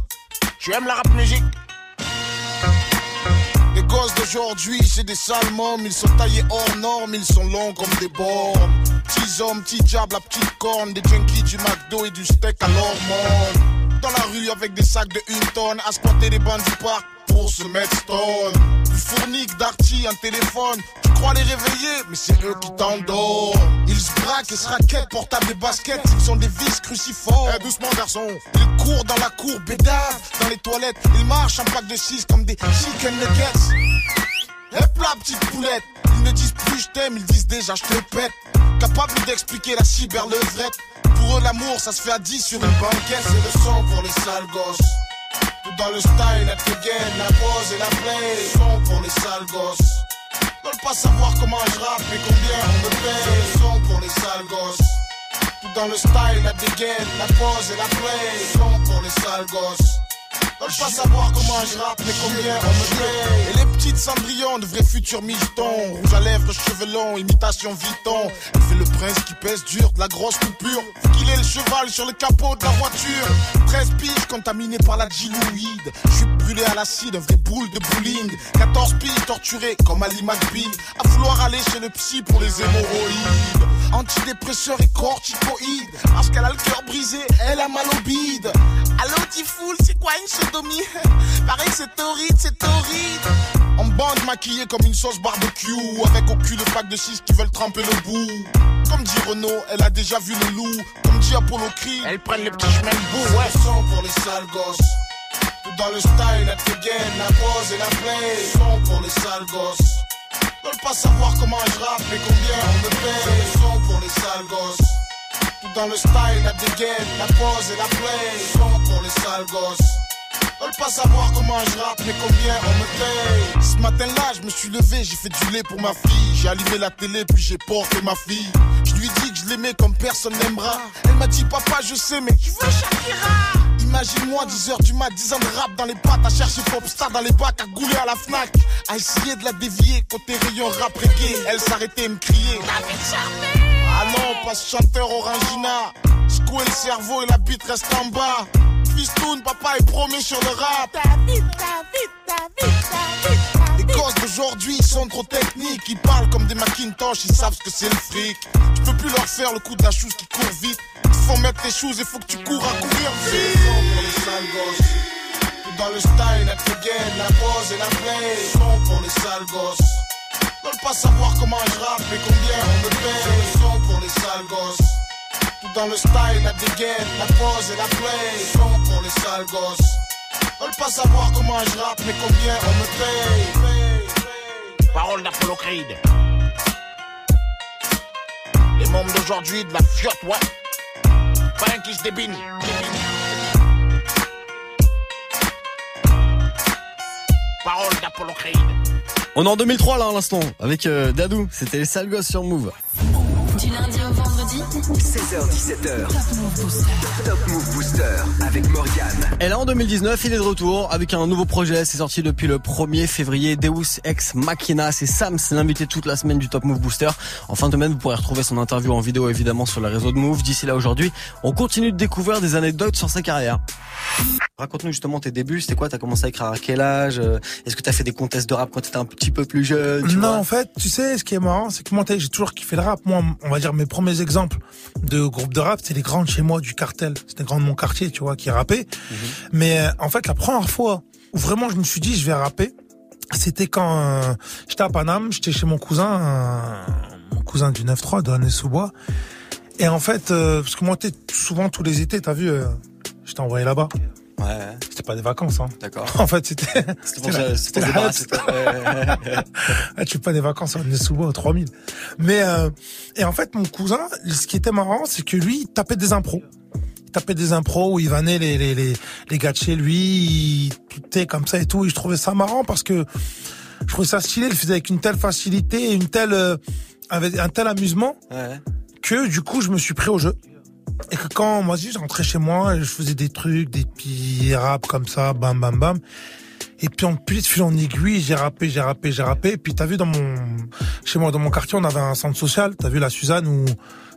Tu aimes la rap musique? Les gosses d'aujourd'hui, c'est des sales mômes. Ils sont taillés hors normes, ils sont longs comme des bornes. Petits hommes, petits diables, la petite corne. Des junkies du McDo et du steak à l'hormone. Dans la rue avec des sacs de une tonne. À squatter les bancs du parc pour se mettre stone. Du fournique, d'arty, un téléphone. Tu crois les réveiller, mais c'est eux qui t'endorment. Ils se braquent et se raquettent, portables et baskets. Ils sont des vis cruciformes. Eh, doucement, garçon. Ils courent dans la cour, bédave. Dans les toilettes, ils marchent un pack de 6 comme des chicken nuggets. Hep là, petite poulette. Ils ne disent plus je t'aime, ils disent déjà je te pète. Capable d'expliquer la cyberlevrette. Pour eux, l'amour, ça se fait à 10 sur une. C'est le son pour les sales gosses. Tout dans le style, la dégaine, la pose et la play. Le son pour les sales gosses. Veulent pas savoir comment je rappe et combien on me paye. C'est pour les sales gosses. Tout dans le style, la dégaine, la pose et la play. Le son pour les sales gosses. Veulent pas savoir comment je rappe, mais combien on me paye. Et les petites cendrillons de vrais futurs militants. Rouge à lèvres, cheveux longs, imitation Vuitton. Elle fait le prince qui pèse dur, de la grosse coupure. Qu'il ait le cheval sur le capot de la voiture. 13 piges contaminées par la diluide. Je suis brûlé à l'acide, un vrai boule de bowling. 14 piges torturées comme Ali McBeal. À vouloir aller chez le psy pour les hémorroïdes. Antidépresseur et corticoïde. Parce qu'elle a le cœur brisé, elle a mal au bide. Allô, Tifoul, c'est quoi une sodomie? Pareil, c'est torride, c'est torride. En bande maquillée comme une sauce barbecue. Avec au cul le pack de 6 qui veulent tremper le bout. Comme dit Renault, elle a déjà vu le loup. Comme dit Apollo Creed, elles prennent les petits chemins de bout, ouais. son pour les sales gosses. Tout dans le style, la dégaine, la pose et la play. Son pour les sales gosses. Veulent pas savoir comment je rappe et combien on me paye. Le son pour les sales gosses. Tout dans le style, la dégaine, la pose et la play. Son pour les sales gosses. Veulent pas savoir comment je rappe, mais combien on me paye. Ce matin-là, je me suis levé, j'ai fait du lait pour ma fille. J'ai allumé la télé, puis j'ai porté ma fille. Je lui dit que je l'aimais comme personne n'aimera. Elle m'a dit, papa, je sais, mais je veux Shakira? Imagine-moi 10h du mat, 10 ans de rap dans les pattes, à chercher Popstar dans les bacs, à gouler à la Fnac, à essayer de la dévier côté rayon rap reggae. Elle s'arrêtait et me criait. Ah non, pas ce chanteur Orangina. Secouer le cerveau et la bite reste en bas. Papa est promis sur le rap. Les gosses d'aujourd'hui ils sont trop techniques. Ils parlent comme des Macintosh, ils savent ce que c'est le fric. Tu peux plus leur faire le coup de la chose qui court vite. Il faut mettre tes choses et faut que tu cours à courir vite. pour les sales gosses. Tout dans le style, la dégaine, la pose et la play. Son pour les sales gosses. Veulent pas savoir comment je rappe et combien on me paye. C'est le son pour les sales gosses. Tout dans le style, la dégaine, la pose et la play. Son pour les sales gosses. Veulent pas savoir comment je rappe mais combien on me paye. Parole d'Apollo Creed. Les membres d'aujourd'hui de la fiotte, ouais. Pas un qui se débine. Parole d'Apollo Creed. On est en 2003 là à l'instant avec euh, Dadou, c'était les sales gosses sur Move. 16h17h. Top Move Booster. Top Move Booster avec Morgane. Et là en 2019, il est de retour avec un nouveau projet, c'est sorti depuis le 1er février, Deus Ex Machina, c'est Sam, c'est l'invité toute la semaine du Top Move Booster. En fin de semaine, vous pourrez retrouver son interview en vidéo évidemment sur les réseaux de Move. D'ici là aujourd'hui, on continue de découvrir des anecdotes sur sa carrière. Raconte-nous justement tes débuts, c'était quoi? T'as commencé à écrire à quel âge? Euh, Est-ce que t'as fait des contests de rap quand t'étais un petit peu plus jeune tu non, vois? en fait, tu sais, ce qui est marrant, c'est que moi, j'ai toujours kiffé le rap. Moi, on va dire mes premiers exemples de groupe de rap, c'est les grands de chez moi, du cartel. C'était les grands de mon quartier, tu vois, qui rappaient. Mhm. Mais euh, en fait, la première fois où vraiment je me suis dit, je vais rapper, c'était quand euh, j'étais à Paname, j'étais chez mon cousin, euh, mon cousin du 9-3, de sous bois Et en fait, parce que moi, souvent tous les étés, t'as vu, je t'ai envoyé là-bas. Ouais. C'était pas des vacances, hein. D'accord. En fait, c'était. C'était pour la- ça-. Ah, tu fais pas des vacances, on est souvent aux 3000. Mais, euh, et en fait, mon cousin, ce qui était marrant, c'est que lui, il tapait des impros. Il tapait des impros où il vannait les, les, les, les gars de chez lui, tout comme ça et tout. Et je trouvais ça marrant parce que je trouvais ça stylé, il le faisait avec une telle facilité et une telle, euh, avec un tel amusement Ouais. que du coup, je me suis pris au jeu. Quand, moi je rentrais chez moi, je faisais des trucs, des petits raps comme ça, bam, bam, bam. Et puis, en plus, fil en aiguille, j'ai rappé, j'ai rappé, j'ai rappé. Et puis, t'as vu, dans mon, chez moi, dans mon quartier, on avait un centre social. T'as vu la Suzanne où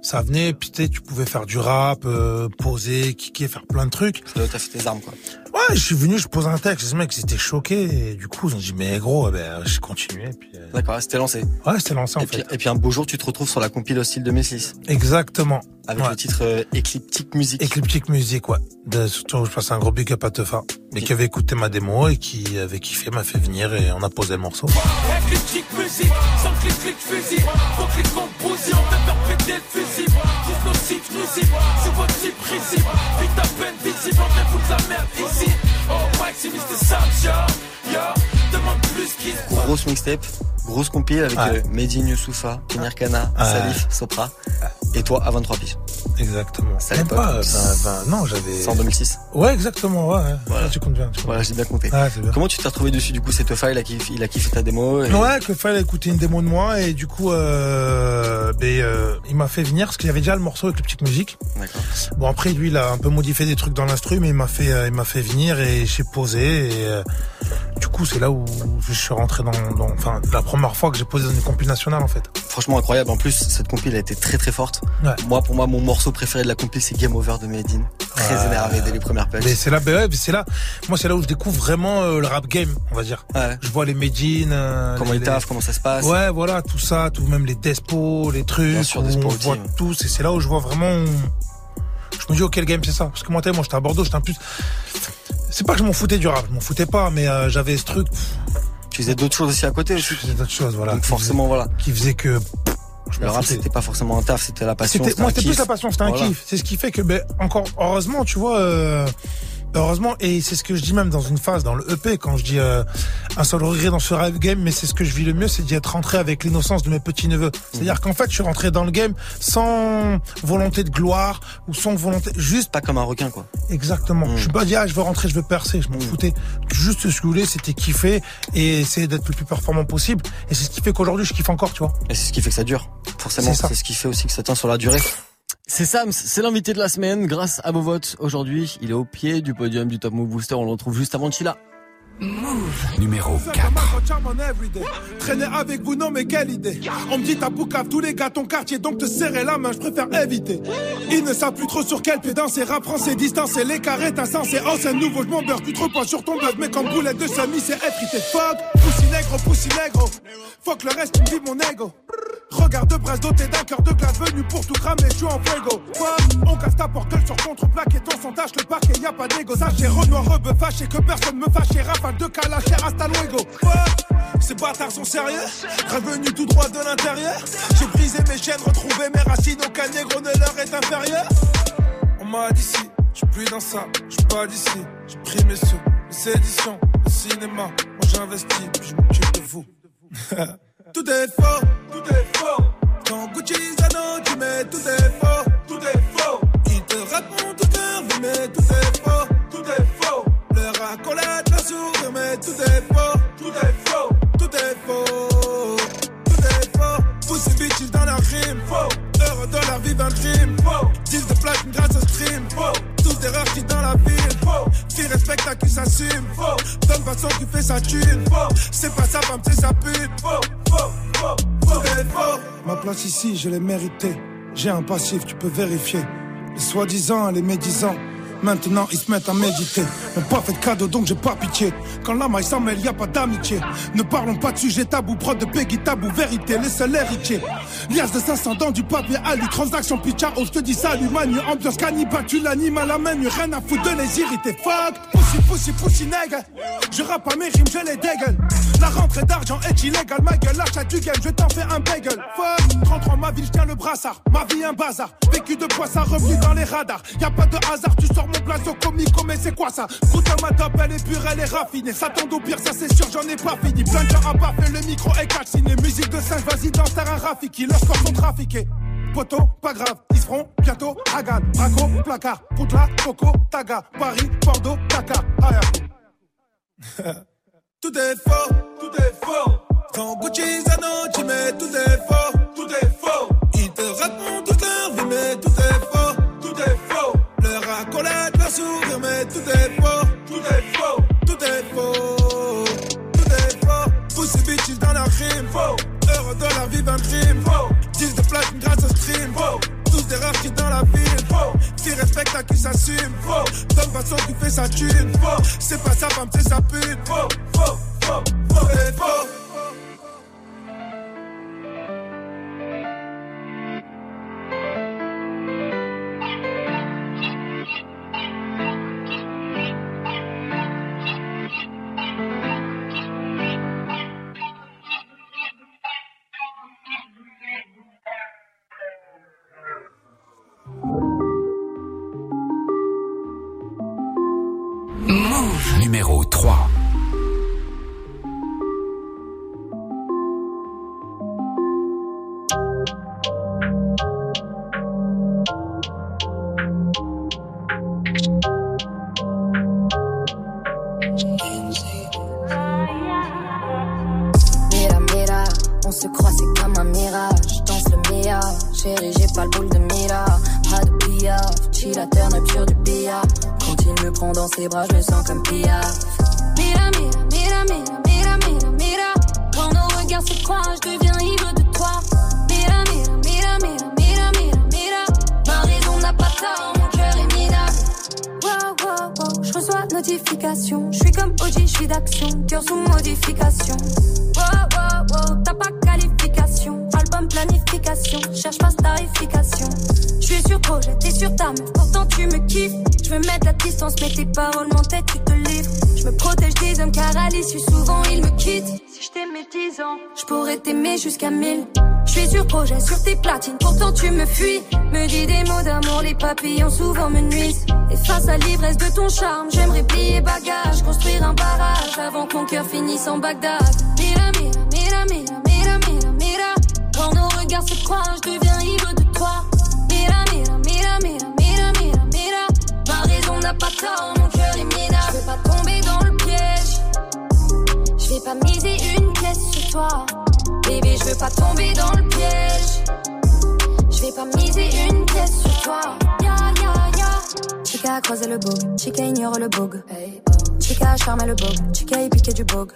ça venait, puis tu tu pouvais faire du rap, euh, poser, kicker, faire plein de trucs. Doit t'as fait tes armes quoi. Ouais, je suis venu, je pose un texte. Ce mec, ils étaient choqués. Et du coup, ils ont dit, mais gros, eh ben, j'ai continué. Et puis, euh, D'accord, c'était lancé. ouais, c'était lancé, en Et fait. puis, et puis un beau jour, tu te retrouves sur la compile Hostile 2006 Exactement. avec Ouais. le titre euh, Ecliptic Music. Ecliptic Music, ouais. De, surtout, je passe un gros big up à Tefa. Mais qui avait écouté ma démo et qui avait kiffé, m'a fait venir et on a posé le morceau. Clic, musique, sans clic, clic, fusil. Faut clic, fait faire péter le fusil. Tous nocifs, nuisibles, c'est votre type principe. Vite à peine visible, on vient foutre la merde ici. Oh, Maximus, t'es sale, yo, yo. Demande Grosse mixtape, grosse compile avec Ouais. euh, Medine Youssoufa, Kenir Kana. Salif, Sopra. Et toi à 23 piges. Exactement. À Même pas, non, j'avais. C'est en 2006. Ouais, exactement, ouais. Voilà. Ah, tu comptes bien, tu comptes Voilà, j'ai bien compté. bien. Comment tu t'es retrouvé dessus du coup C'est Tefa, il a kiffé, il a kiffé ta démo. et- Ouais, que fallait écouter une démo de moi et du coup, euh, ben, euh, il m'a fait venir parce qu'il y avait déjà le morceau avec le petite musique. D'accord. Bon après lui il a un peu modifié des trucs dans l'instru mais il m'a fait euh, il m'a fait venir et j'ai posé et du coup c'est là où je suis rentré dans, dans enfin la première fois que j'ai posé dans une compil nationale en fait. Franchement incroyable. En plus, cette compile a été très très forte. Ouais. Moi, pour moi, mon morceau préféré de la compile, c'est Game Over de Medine. Très Ouais. énervé dès les premières pages. Mais c'est là ben ouais, c'est là moi c'est là où je découvre vraiment euh, le rap game on va dire. Ouais. Je vois les Medine euh, Comment les- ils taffent, comment ça se passe. Ouais, voilà, tout ça, tout même les despos, les trucs, Bien sûr, Despo on aussi, voit ouais. tout. C'est là où je vois vraiment. Je me dis, oh, quel game c'est ça Parce que moi, moi, j'étais à Bordeaux, j'étais un plus. C'est pas que je m'en foutais du rap, je m'en foutais pas, mais euh, j'avais ce truc. Tu faisais d'autres choses aussi à côté Je aussi. faisais d'autres choses, voilà. Donc forcément, voilà. Qui faisait que. Je Le rap, c'était pas forcément un taf, c'était la passion. Moi, c'était plus la passion, c'était un Voilà. kiff. C'est ce qui fait que, ben, encore, heureusement, tu vois, euh, heureusement, et c'est ce que je dis même dans une phase, dans le EP, quand je dis euh, un seul regret dans ce rap game, mais c'est ce que je vis le mieux, c'est d'y être rentré avec l'innocence de mes petits neveux. C'est-à-dire qu'en fait, je suis rentré dans le game sans volonté de gloire ou sans volonté, juste Pas comme un requin, quoi. exactement. Mm. Je suis pas dit, ah, je veux rentrer, je veux percer, je m'en foutais. Juste ce que je voulais, c'était kiffer et essayer d'être le plus performant possible. Et c'est ce qui fait qu'aujourd'hui, je kiffe encore, tu vois. Et c'est ce qui fait que ça dure. Forcément, c'est ce qui fait aussi que ça tient sur la durée. C'est Sams, c'est l'invité de la semaine. Grâce à vos votes, aujourd'hui, il est au pied du podium du Top Move Booster. On le retrouve juste avant Chila. Numéro 4. Traîner avec vous, non mais quelle idée. On me dit t'as boucave tous les gars ton quartier donc te serrer la main, je préfère éviter. Ils ne savent plus trop sur quel pied danser. Rap français, distance et les carrés insensés Oh c'est nouveau, je m'en beurre, tu te reposes sur ton buzz Mais comme boulette de semi c'est effrité Fuck, poussi négro, poussi négro. Fuck le reste, tu me vis mon ego. Regarde Brest doté d'un cœur de glace venu pour tout cramer, je suis en fuego. Fuck, on casse ta portelle sur contre-plaque et ton sondage le parquet, y a pas d'égo Sachez Renoir rebeu fâché que personne me fâche Rafale de calache hasta luego. Fuck, ces bâtards sont sérieux Revenu tout droit de l'intérieur. J'ai brisé mes chaînes, retrouvé mes racines. Aucun négro ne leur est inférieur. On m'a dit si, je plus dans ça, je pas d'ici. J'ai pris mes sous, les séditions, le cinéma. Moi j'investis, puis je m'occupe de vous. Tout est faux, tout est faux. Quand Gucci Zano, tu mets tout est faux, tout est faux. Il te répond tout est mais tout est faux, tout est faux. Le racolette, la sourire, tout est faux, tout est faux, tout est faux, tout est faux. Poussez bitch dans la rime, faux. Heure dans la vie d'un crime, faux. 10 de plaque grâce au stream, faux. Toutes erreurs qui dans la ville, faux. Qui respecte à qui s'assume, faux. Donne façon qui fait sa thune, faux. C'est pas ça, femme, c'est sa pute, faux, faux, faux, tout est faux. Ma place ici, je l'ai méritée. J'ai un passif, tu peux vérifier. Les soi-disant, les médisants Maintenant ils se mettent à méditer. N'ont pas fait de cadeau donc j'ai pas pitié. Quand la maille s'en mêle, y a pas d'amitié. Ne parlons pas de sujet tabou, prod de Peggy tabou, vérité, les seuls héritiers. Lias de 500 dans du papier à lui, transaction pitcha, on te dit salut, manu, ambiance cannibale, tu l'animes à la main, rien à foutre de les irriter. Fuck, pussy, pussy, pussy, nègre. Je rappe à mes rimes, je les dégueule. La rentrée d'argent est illégale, ma gueule, l'achat du game, je t'en fais un bagel. Fuck, 33 ma ville, je tiens le brassard. Ma vie un bazar, vécu de quoi ça, revenu dans les radars. Y a pas de hasard, tu sors mon blason comico, mais c'est quoi ça? Goûte à ma top, elle est pure, elle est raffinée. Tombe au pire, ça c'est sûr, j'en ai pas fini. Plein de gens à baffer, le micro est calciné. Musique de 5, vas-y, danse, t'as un Rafiki. Leurs corps sont trafiqués. Poto, pas grave, ils seront bientôt Hagan, Braco, placard, Poutla, Coco, Taga, Paris, Bordeaux, Dakar. Yeah. tout est faux, tout est faux. Quand Gucci, Zano, mais tout est faux, tout est faux. Ils te racontent leur sourire, mais tout est faux, tout est faux, tout est faux, tout est faux. Pussy bitches dans la rime, faux. Heureux de la vie, un crime, faux. 10 de platine grâce au stream, faux. Tous des rares qui dans la ville, faux. Qui respecte à qui s'assume, faux. Donne façon qui fait sa thune, faux. C'est pas sa femme, c'est sa pute, faux, faux, faux, faux, c'est faux. Numéro 3. Papillons souvent me nuisent. Et face à l'ivresse de ton charme, j'aimerais plier bagage, construire un barrage avant que mon cœur finisse en Bagdad. Mira, mira, mira, mira, mira, mira, mira. Quand nos regards se croisent, je deviens ivre de toi. Mira, mira, mira, mira, mira, mira, mira. Ma raison n'a pas tort, mon cœur est minable. Je veux pas tomber dans le piège. Je vais pas miser une pièce sur toi. Bébé, je veux pas tomber dans le Chica croisé le bog, Chica ignore le bog. Chica a charmé le bog, Chica a piqué du bog.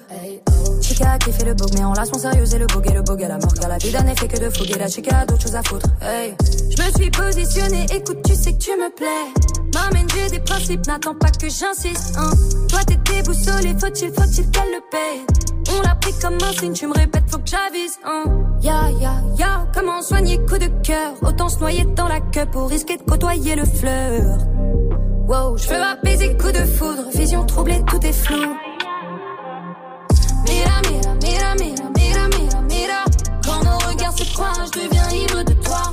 Chica a kiffé le bog, mais en mon sérieux et le bog et le bog à la mort. Car la vie d'un effet que de fougue la chica a d'autres choses à foutre. Hey. Je me suis positionnée, écoute, tu sais que tu me plais. M'amène, j'ai des principes, n'attends pas que j'insiste. Hein. Toi t'es déboussolé, faut-il, faut-il qu'elle le paye. On l'a pris comme un signe, tu me répètes, faut que j'avise. Hein. Ya, ya, ya, comment soigner coup de cœur? Autant se noyer dans la queue pour risquer de côtoyer le fleur. Wow, je veux apaiser coup de foudre, vision troublée, tout est flou. Mira, mira, mira, mira, mira, mira, mira. Quand nos regards se croisent, je deviens ivre de toi.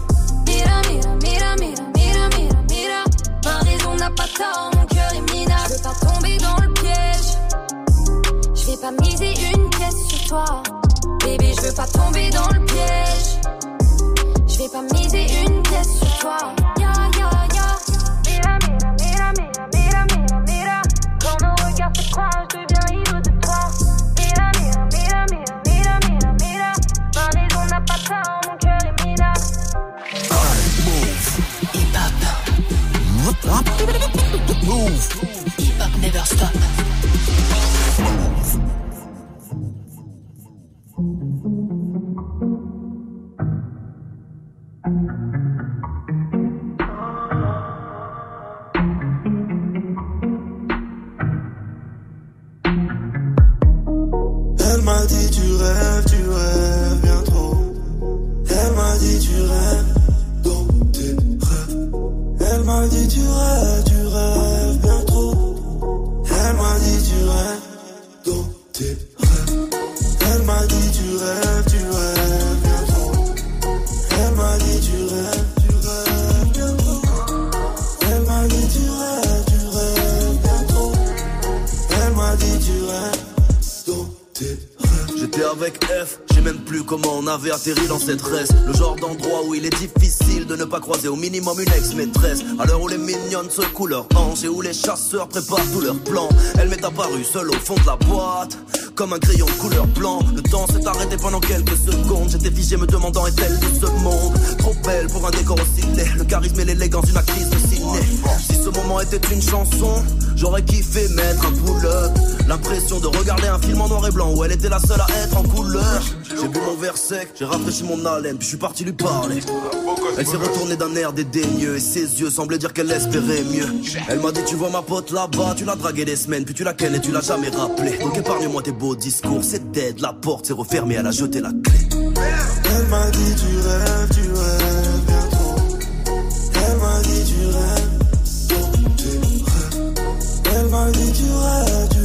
Mira, mira, mira, mira, mira, mira, mira. Ma raison n'a pas tort, mon cœur est minable. Je veux pas tomber dans le piège. Je vais pas miser une pièce sur toi. Bébé, je veux pas tomber dans le piège. Je vais pas miser une pièce sur toi. Elle m'a dit tu rêves, tu rêves bien trop. Elle m'a dit tu rêves m'a dit tu rêves, tu rêves bien trop. Elle m'a dit tu rêves dans tes rêves. Elle m'a dit tu rêves, tu rêves bien trop. Elle m'a dit tu rêves, tu rêves bien trop. Elle m'a dit tu rêves, tu rêves bien trop. Elle m'a dit tu rêves dans tes rêves. J'étais avec F, j'ai même plus comment on avait atterri dans cette reste. Le genre d'endroit où il est difficile de ne pas croiser au minimum une ex-maîtresse. À l'heure où les mignonnes secouent leurs hanches et où les chasseurs préparent tous leurs plans. Elle m'est apparue seule au fond de la boîte, comme un crayon couleur blanc. Le temps s'est arrêté pendant quelques secondes. J'étais figé me demandant est-elle de ce monde? Trop belle pour un décor aussi laid. Le charisme et l'élégance d'une actrice de ciné. Ce moment était une chanson, j'aurais kiffé mettre un pull-up. L'impression de regarder un film en noir et blanc où elle était la seule à être en couleur. J'ai bu mon verre sec, j'ai rafraîchi mon haleine, puis je suis parti lui parler. Elle s'est retournée d'un air dédaigneux et ses yeux semblaient dire qu'elle espérait mieux. Elle m'a dit tu vois ma pote là-bas, tu l'as dragué des semaines, puis tu la kennes et tu l'as jamais rappelé. Donc épargne-moi tes beaux discours, c'est dead, la porte s'est refermée, elle a jeté la clé. Elle m'a dit tu rêves, tu rêves rêves. Elle m'a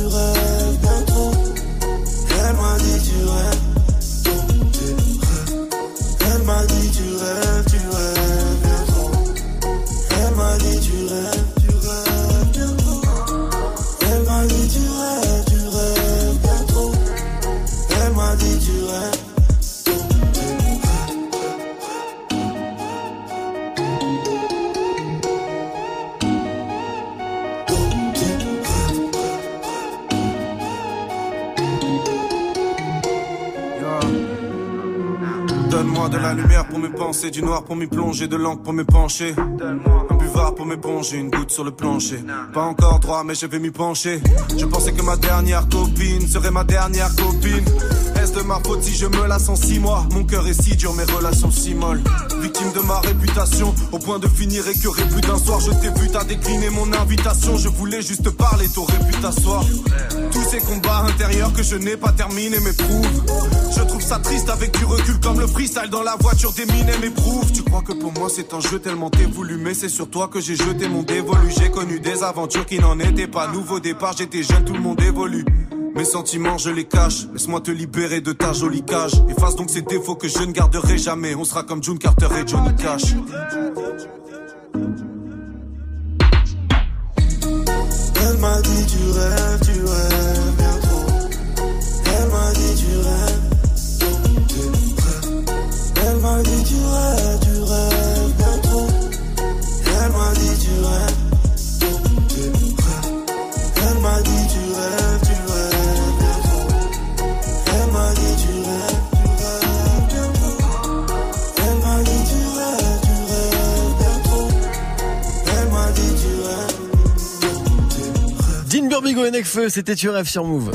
de la lumière pour mes pensées, du noir pour m'y plonger, de l'encre pour me pencher. Un buvard pour m'éponger, une goutte sur le plancher. Pas encore droit, mais je vais m'y pencher. Je pensais que ma dernière copine serait ma dernière copine. De ma faute si je me lasse en six mois Mon cœur est si dur, mes relations si molles. Victime de ma réputation, au point de finir écœuré plus d'un soir. Je t'ai vu, t'as décliné mon invitation. Je voulais juste parler, t'aurais pu t'asseoir. Tous ces combats intérieurs que je n'ai pas terminés m'éprouvent. Je trouve ça triste avec du recul comme le freestyle dans la voiture des mines m'éprouve. Tu crois que pour moi c'est un jeu tellement t'es mais c'est sur toi que j'ai jeté mon dévolu. J'ai connu des aventures qui n'en étaient pas. Nouveau départ, j'étais jeune, tout le monde évolue. Mes sentiments, je les cache. Laisse-moi te libérer de ta jolie cage. Efface donc ces défauts que je ne garderai jamais. On sera comme June Carter et Johnny Cash. Elle m'a dit tu rêves, tu rêves bien trop. Elle m'a dit tu rêves. Elle m'a dit tu rêves, tu rêves bien trop. Elle m'a dit tu rêves Dean Burbigo et Necfeu, c'était Tu rêves sur Move.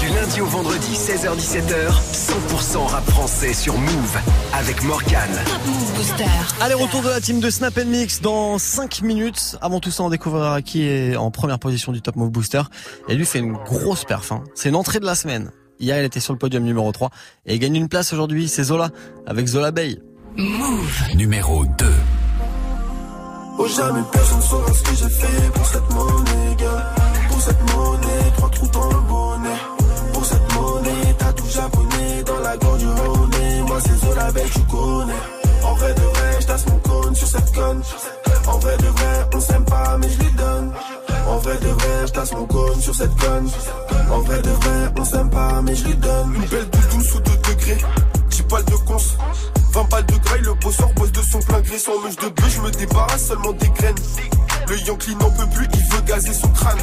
Du lundi au vendredi, 16h-17h, 100% rap français sur Move avec Morgan. Move Booster. Allez, retour de la team de Snap Mix dans 5 minutes. Avant tout ça, on découvrira qui est en première position du Top Move Booster. Et lui, c'est une grosse perf. hein. C'est une entrée de la semaine. Hier, il était sur le podium numéro 3 et il gagne une place aujourd'hui. C'est Zola avec Zola Bay. Move. Numéro 2. Oh jamais personne saura ce que j'ai fait pour cette monnaie, gars. Pour cette monnaie, trois trous dans le bonnet. Pour cette monnaie, t'as tout japonais dans la gorge du Rhône. Moi c'est Zola Bay, tu connais. En vrai de vrai, j'tasse mon cône sur cette conne. En vrai de vrai, on s'aime pas, mais je lui donne. En vrai de vrai, j'tasse mon cône sur cette conne. En vrai de vrai, on s'aime pas, mais je lui donne. Une belle de 12 ou 2 degrés. 10 balles de cons. 20 balles de graille, le bosseur bosse de son plein gré. Sans mèche de bœuf, je me débarrasse seulement des graines. Le Yankee n'en peut plus, il veut gazer son crâne.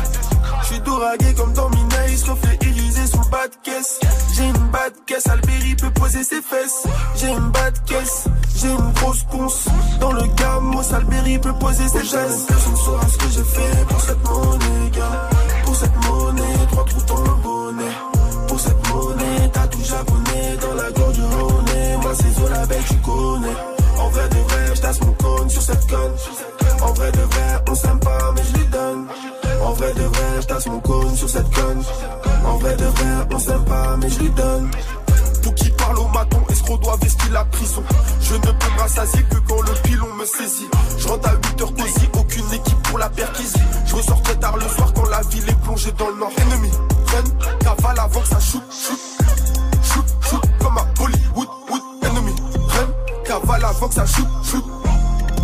J'suis doragué comme dans Minaïs, reflet irisé sous le bas de caisse. J'ai une bas de caisse, Alberi peut poser ses fesses. J'ai une bas de caisse, j'ai une grosse ponce. Dans le gamos, Alberi peut poser ses fesses. Personne saura ce que j'ai fait pour cette monnaie, gars. cette monnaie, trois trous dans le bonnet. Pour cette monnaie, t'as tout japonais en vrai de vrai, je tasse mon cône sur cette conne. En vrai de vrai, on s'aime pas, mais je lui donne. En vrai de vrai, je tasse mon cône sur cette conne. En vrai de vrai, on s'aime pas, mais je lui donne. Pour qui parle au maton, escroc doit vestir la prison. Je ne peux rassasier que quand le pilon me saisit. Je rentre à 8h cosy, aucune équipe pour la perquisie. Je ressors très tard le soir quand la ville est plongée dans le nord. Ennemi, run, cavale avant que ça shoot, shoot, shoot, shoot comme un poli avant que ça shoot, shoot.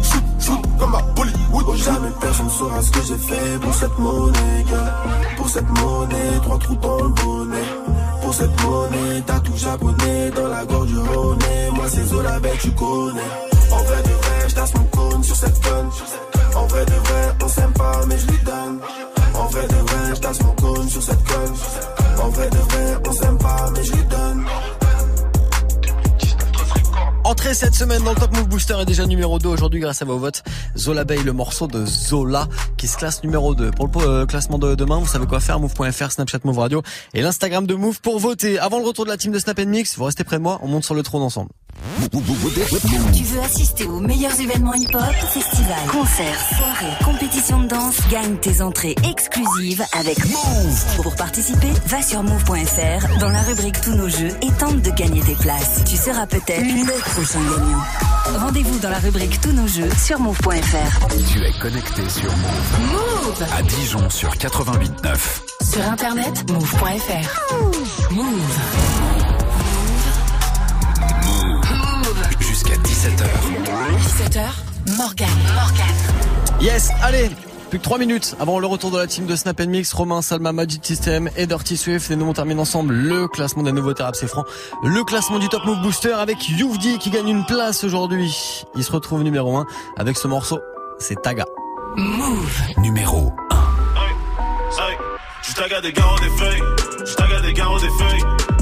Shoot, shoot, comme à Bollywood. Oh, jamais personne saura ce que j'ai fait pour cette monnaie. Pour cette monnaie, trois trous dans le bonnet. Pour cette monnaie, t'as tout japonais dans la gorge du Rhône. Moi, c'est Zola, ben tu connais. En vrai de vrai, je tasse mon cône sur cette conne. En vrai de vrai, on s'aime pas, mais je lui donne. En vrai de vrai, je tasse mon cône sur cette conne. En vrai de vrai, on s'aime pas, mais je lui donne. Entrée cette semaine dans le Top Move Booster est déjà numéro 2 aujourd'hui grâce à vos votes. Zola Bay, le morceau de Zola qui se classe numéro 2. Pour le euh, classement de demain, vous savez quoi faire, move.fr, Snapchat Move Radio et l'Instagram de Move pour voter. Avant le retour de la team de Snap Mix, vous restez près de moi, on monte sur le trône ensemble. Tu veux assister aux meilleurs événements hip-hop, festivals, concerts, soirées, compétitions de danse, gagne tes entrées exclusives avec Move. Pour participer, va sur move.fr dans la rubrique Tous nos jeux et tente de gagner tes places. Tu seras peut-être le prochain gagnant. Rendez-vous dans la rubrique Tous nos jeux sur move.fr. Tu es connecté sur Move. Move À Dijon sur 88.9. Sur internet, move.fr. Move. Jusqu'à 17h. 17h, Morgan. Morgan. Yes, allez plus que 3 minutes avant le retour de la team de Snap Mix, Romain, Salma, Magic System et Dirty Swift. Et nous on termine ensemble le classement des nouveaux rap c'est franc. Le classement du Top Move Booster avec Youvdi qui gagne une place aujourd'hui. Il se retrouve numéro 1 avec ce morceau. C'est Taga. Move. Numéro Hey, je taga des garros des feuilles, je taga des garros des feuilles.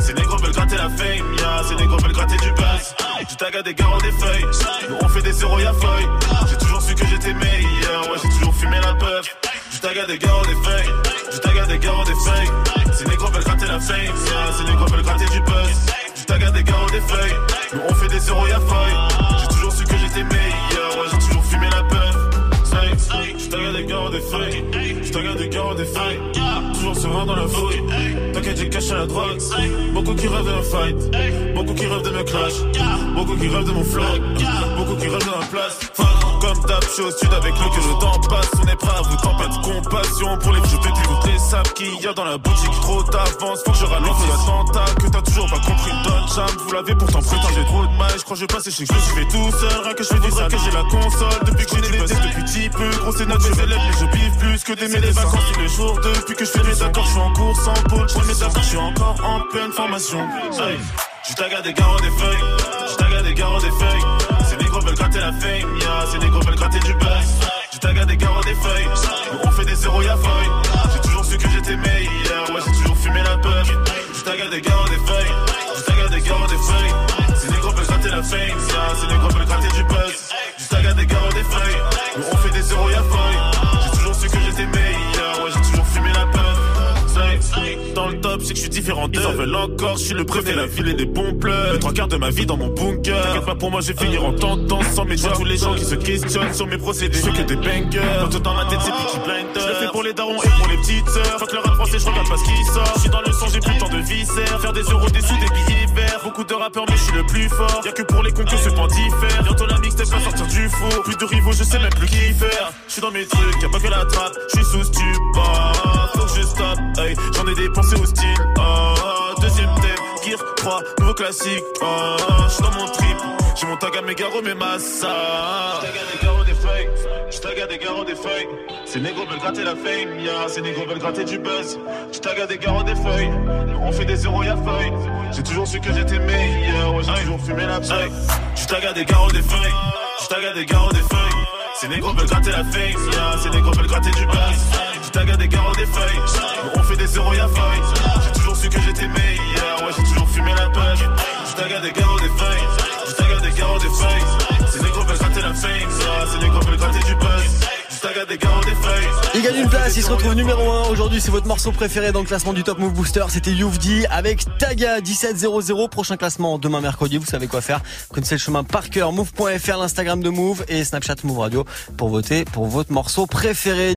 Veulent gratter la fame, yeah, ces veulent gratter du buzz. Je taga des garros des feuilles, nous on fait des zéros y'a feuille. J'ai toujours su que j'étais meilleur, ouais j'ai toujours fumé la puff. Je taga des garros des feuilles, je taga des garros des feuilles. Ces négros veulent gratter la fame, yeah, ces négros veulent gratter du buzz. Je taga des garros des feuilles, nous on fait des zéros y'a feuille. J'ai toujours su que j'étais meilleur, Des feuilles, je taga des garros des feuilles. Toujours serein dans la fouille. T'inquiète, j'ai caché la drogue. Beaucoup qui rêvent d'un fight. Beaucoup qui rêvent de me clash. Beaucoup qui rêvent de mon flow. Beaucoup qui rêvent de ma place. Je suis au sud avec le que le temps passe. On est prêt à vous tant pas de compassion pour les je fais plus toutes les qu'il y a dans la boutique. Trop d'avance, faut que je ralente l'attentat. Que t'as toujours pas compris, donne jam. Vous l'avez pourtant prétendu, j'ai trop de mal. Je crois que je vais passer chez que je suis fait tout seul. Rien que je fais du que j'ai la console. Depuis que j'ai des tests depuis petit peu. Gros, c'est notre élèves, mais je biffe plus que des mes vacances tous les jours. Depuis que je fais mes accords, je suis en cours sans pôle. Je mes accords, je suis encore en pleine formation. Je taga des garros des feuilles, je taga des garros des feuilles. Veulent gratter la fame, yeah, ces négros veulent gratter du buzz. Taga des garros des feuilles, on fait des zéros y'a feuille. J'ai toujours su que j'étais meilleur, ouais j'ai toujours fumé la puff. Je taga des garros des feuilles, je taga des garros des feuilles. Ces négros veulent gratter la fame, yeah, ces négros veulent gratter du buzz. Je taga des garros des feuilles, on fait des zéros y'a feuille. C'est que je suis différent d'eux. Ils en veulent encore, je suis le préfet, la ville et des bons pleurs. Les trois quarts de ma vie dans mon bunker. T'inquiète pas pour moi, je vais finir en tentant sans mes tous les gens qui se questionnent sur mes procédés. Je que des bangers. Quand dans ma tête, c'est Peaky Blinders. Je le fais pour les darons et pour les petites sœurs. Fuck le rap français, je regarde pas ce qui sort. Je suis dans le son, j'ai plus temps de viscères. Faire des euros, des sous, des billets verts. Beaucoup de rappeurs, mais je suis le plus fort. Y'a que pour les cons que ce point diffère. Bientôt la mixtape va sortir du four. Plus de rivaux, je sais même plus qui faire. Je suis dans mes trucs, y'a pas que la trappe. Je suis sous stupor. Faut que je stoppe, hey. J'en ai dépensé au style. Oh, deuxième thème, Gear 3, nouveau classique. Oh, je suis dans mon trip. J'ai mon tag à mes garros, mes massas. Je tag à des garros, des feuilles. Je tag à des garros, des feuilles. Ces négros veulent gratter la fame, yeah. Ces négros veulent gratter du buzz. Je tag à des garros, des feuilles. On fait des zéros, y'a feuille. J'ai toujours su que j'étais meilleur, ouais, j'ai toujours fumé la paille. Je tag à des garros, des feuilles. Je tag à des garros, des feuilles. Ces négros veulent gratter la fame, yeah. Ces négros veulent gratter du buzz. Je tag à des garros, des feuilles. On fait des zéros, y'a feuille. J'ai toujours su que j'étais meilleur, ouais, j'ai toujours fumé la puff. Je tag à des garros, des feuilles. Je tag à des garros, des feuilles. Ces négros veulent gratter la fame, yeah. Ces négros veulent gratter du buzz. Il gagne une place, il se retrouve numéro 1. Aujourd'hui, c'est votre morceau préféré dans le classement du Top Move Booster. C'était Youvdi avec Taga 1700. Prochain classement demain mercredi. Vous savez quoi faire. Connaissez le chemin par cœur. Move.fr, l'Instagram de Move et Snapchat Move Radio pour voter pour votre morceau préféré.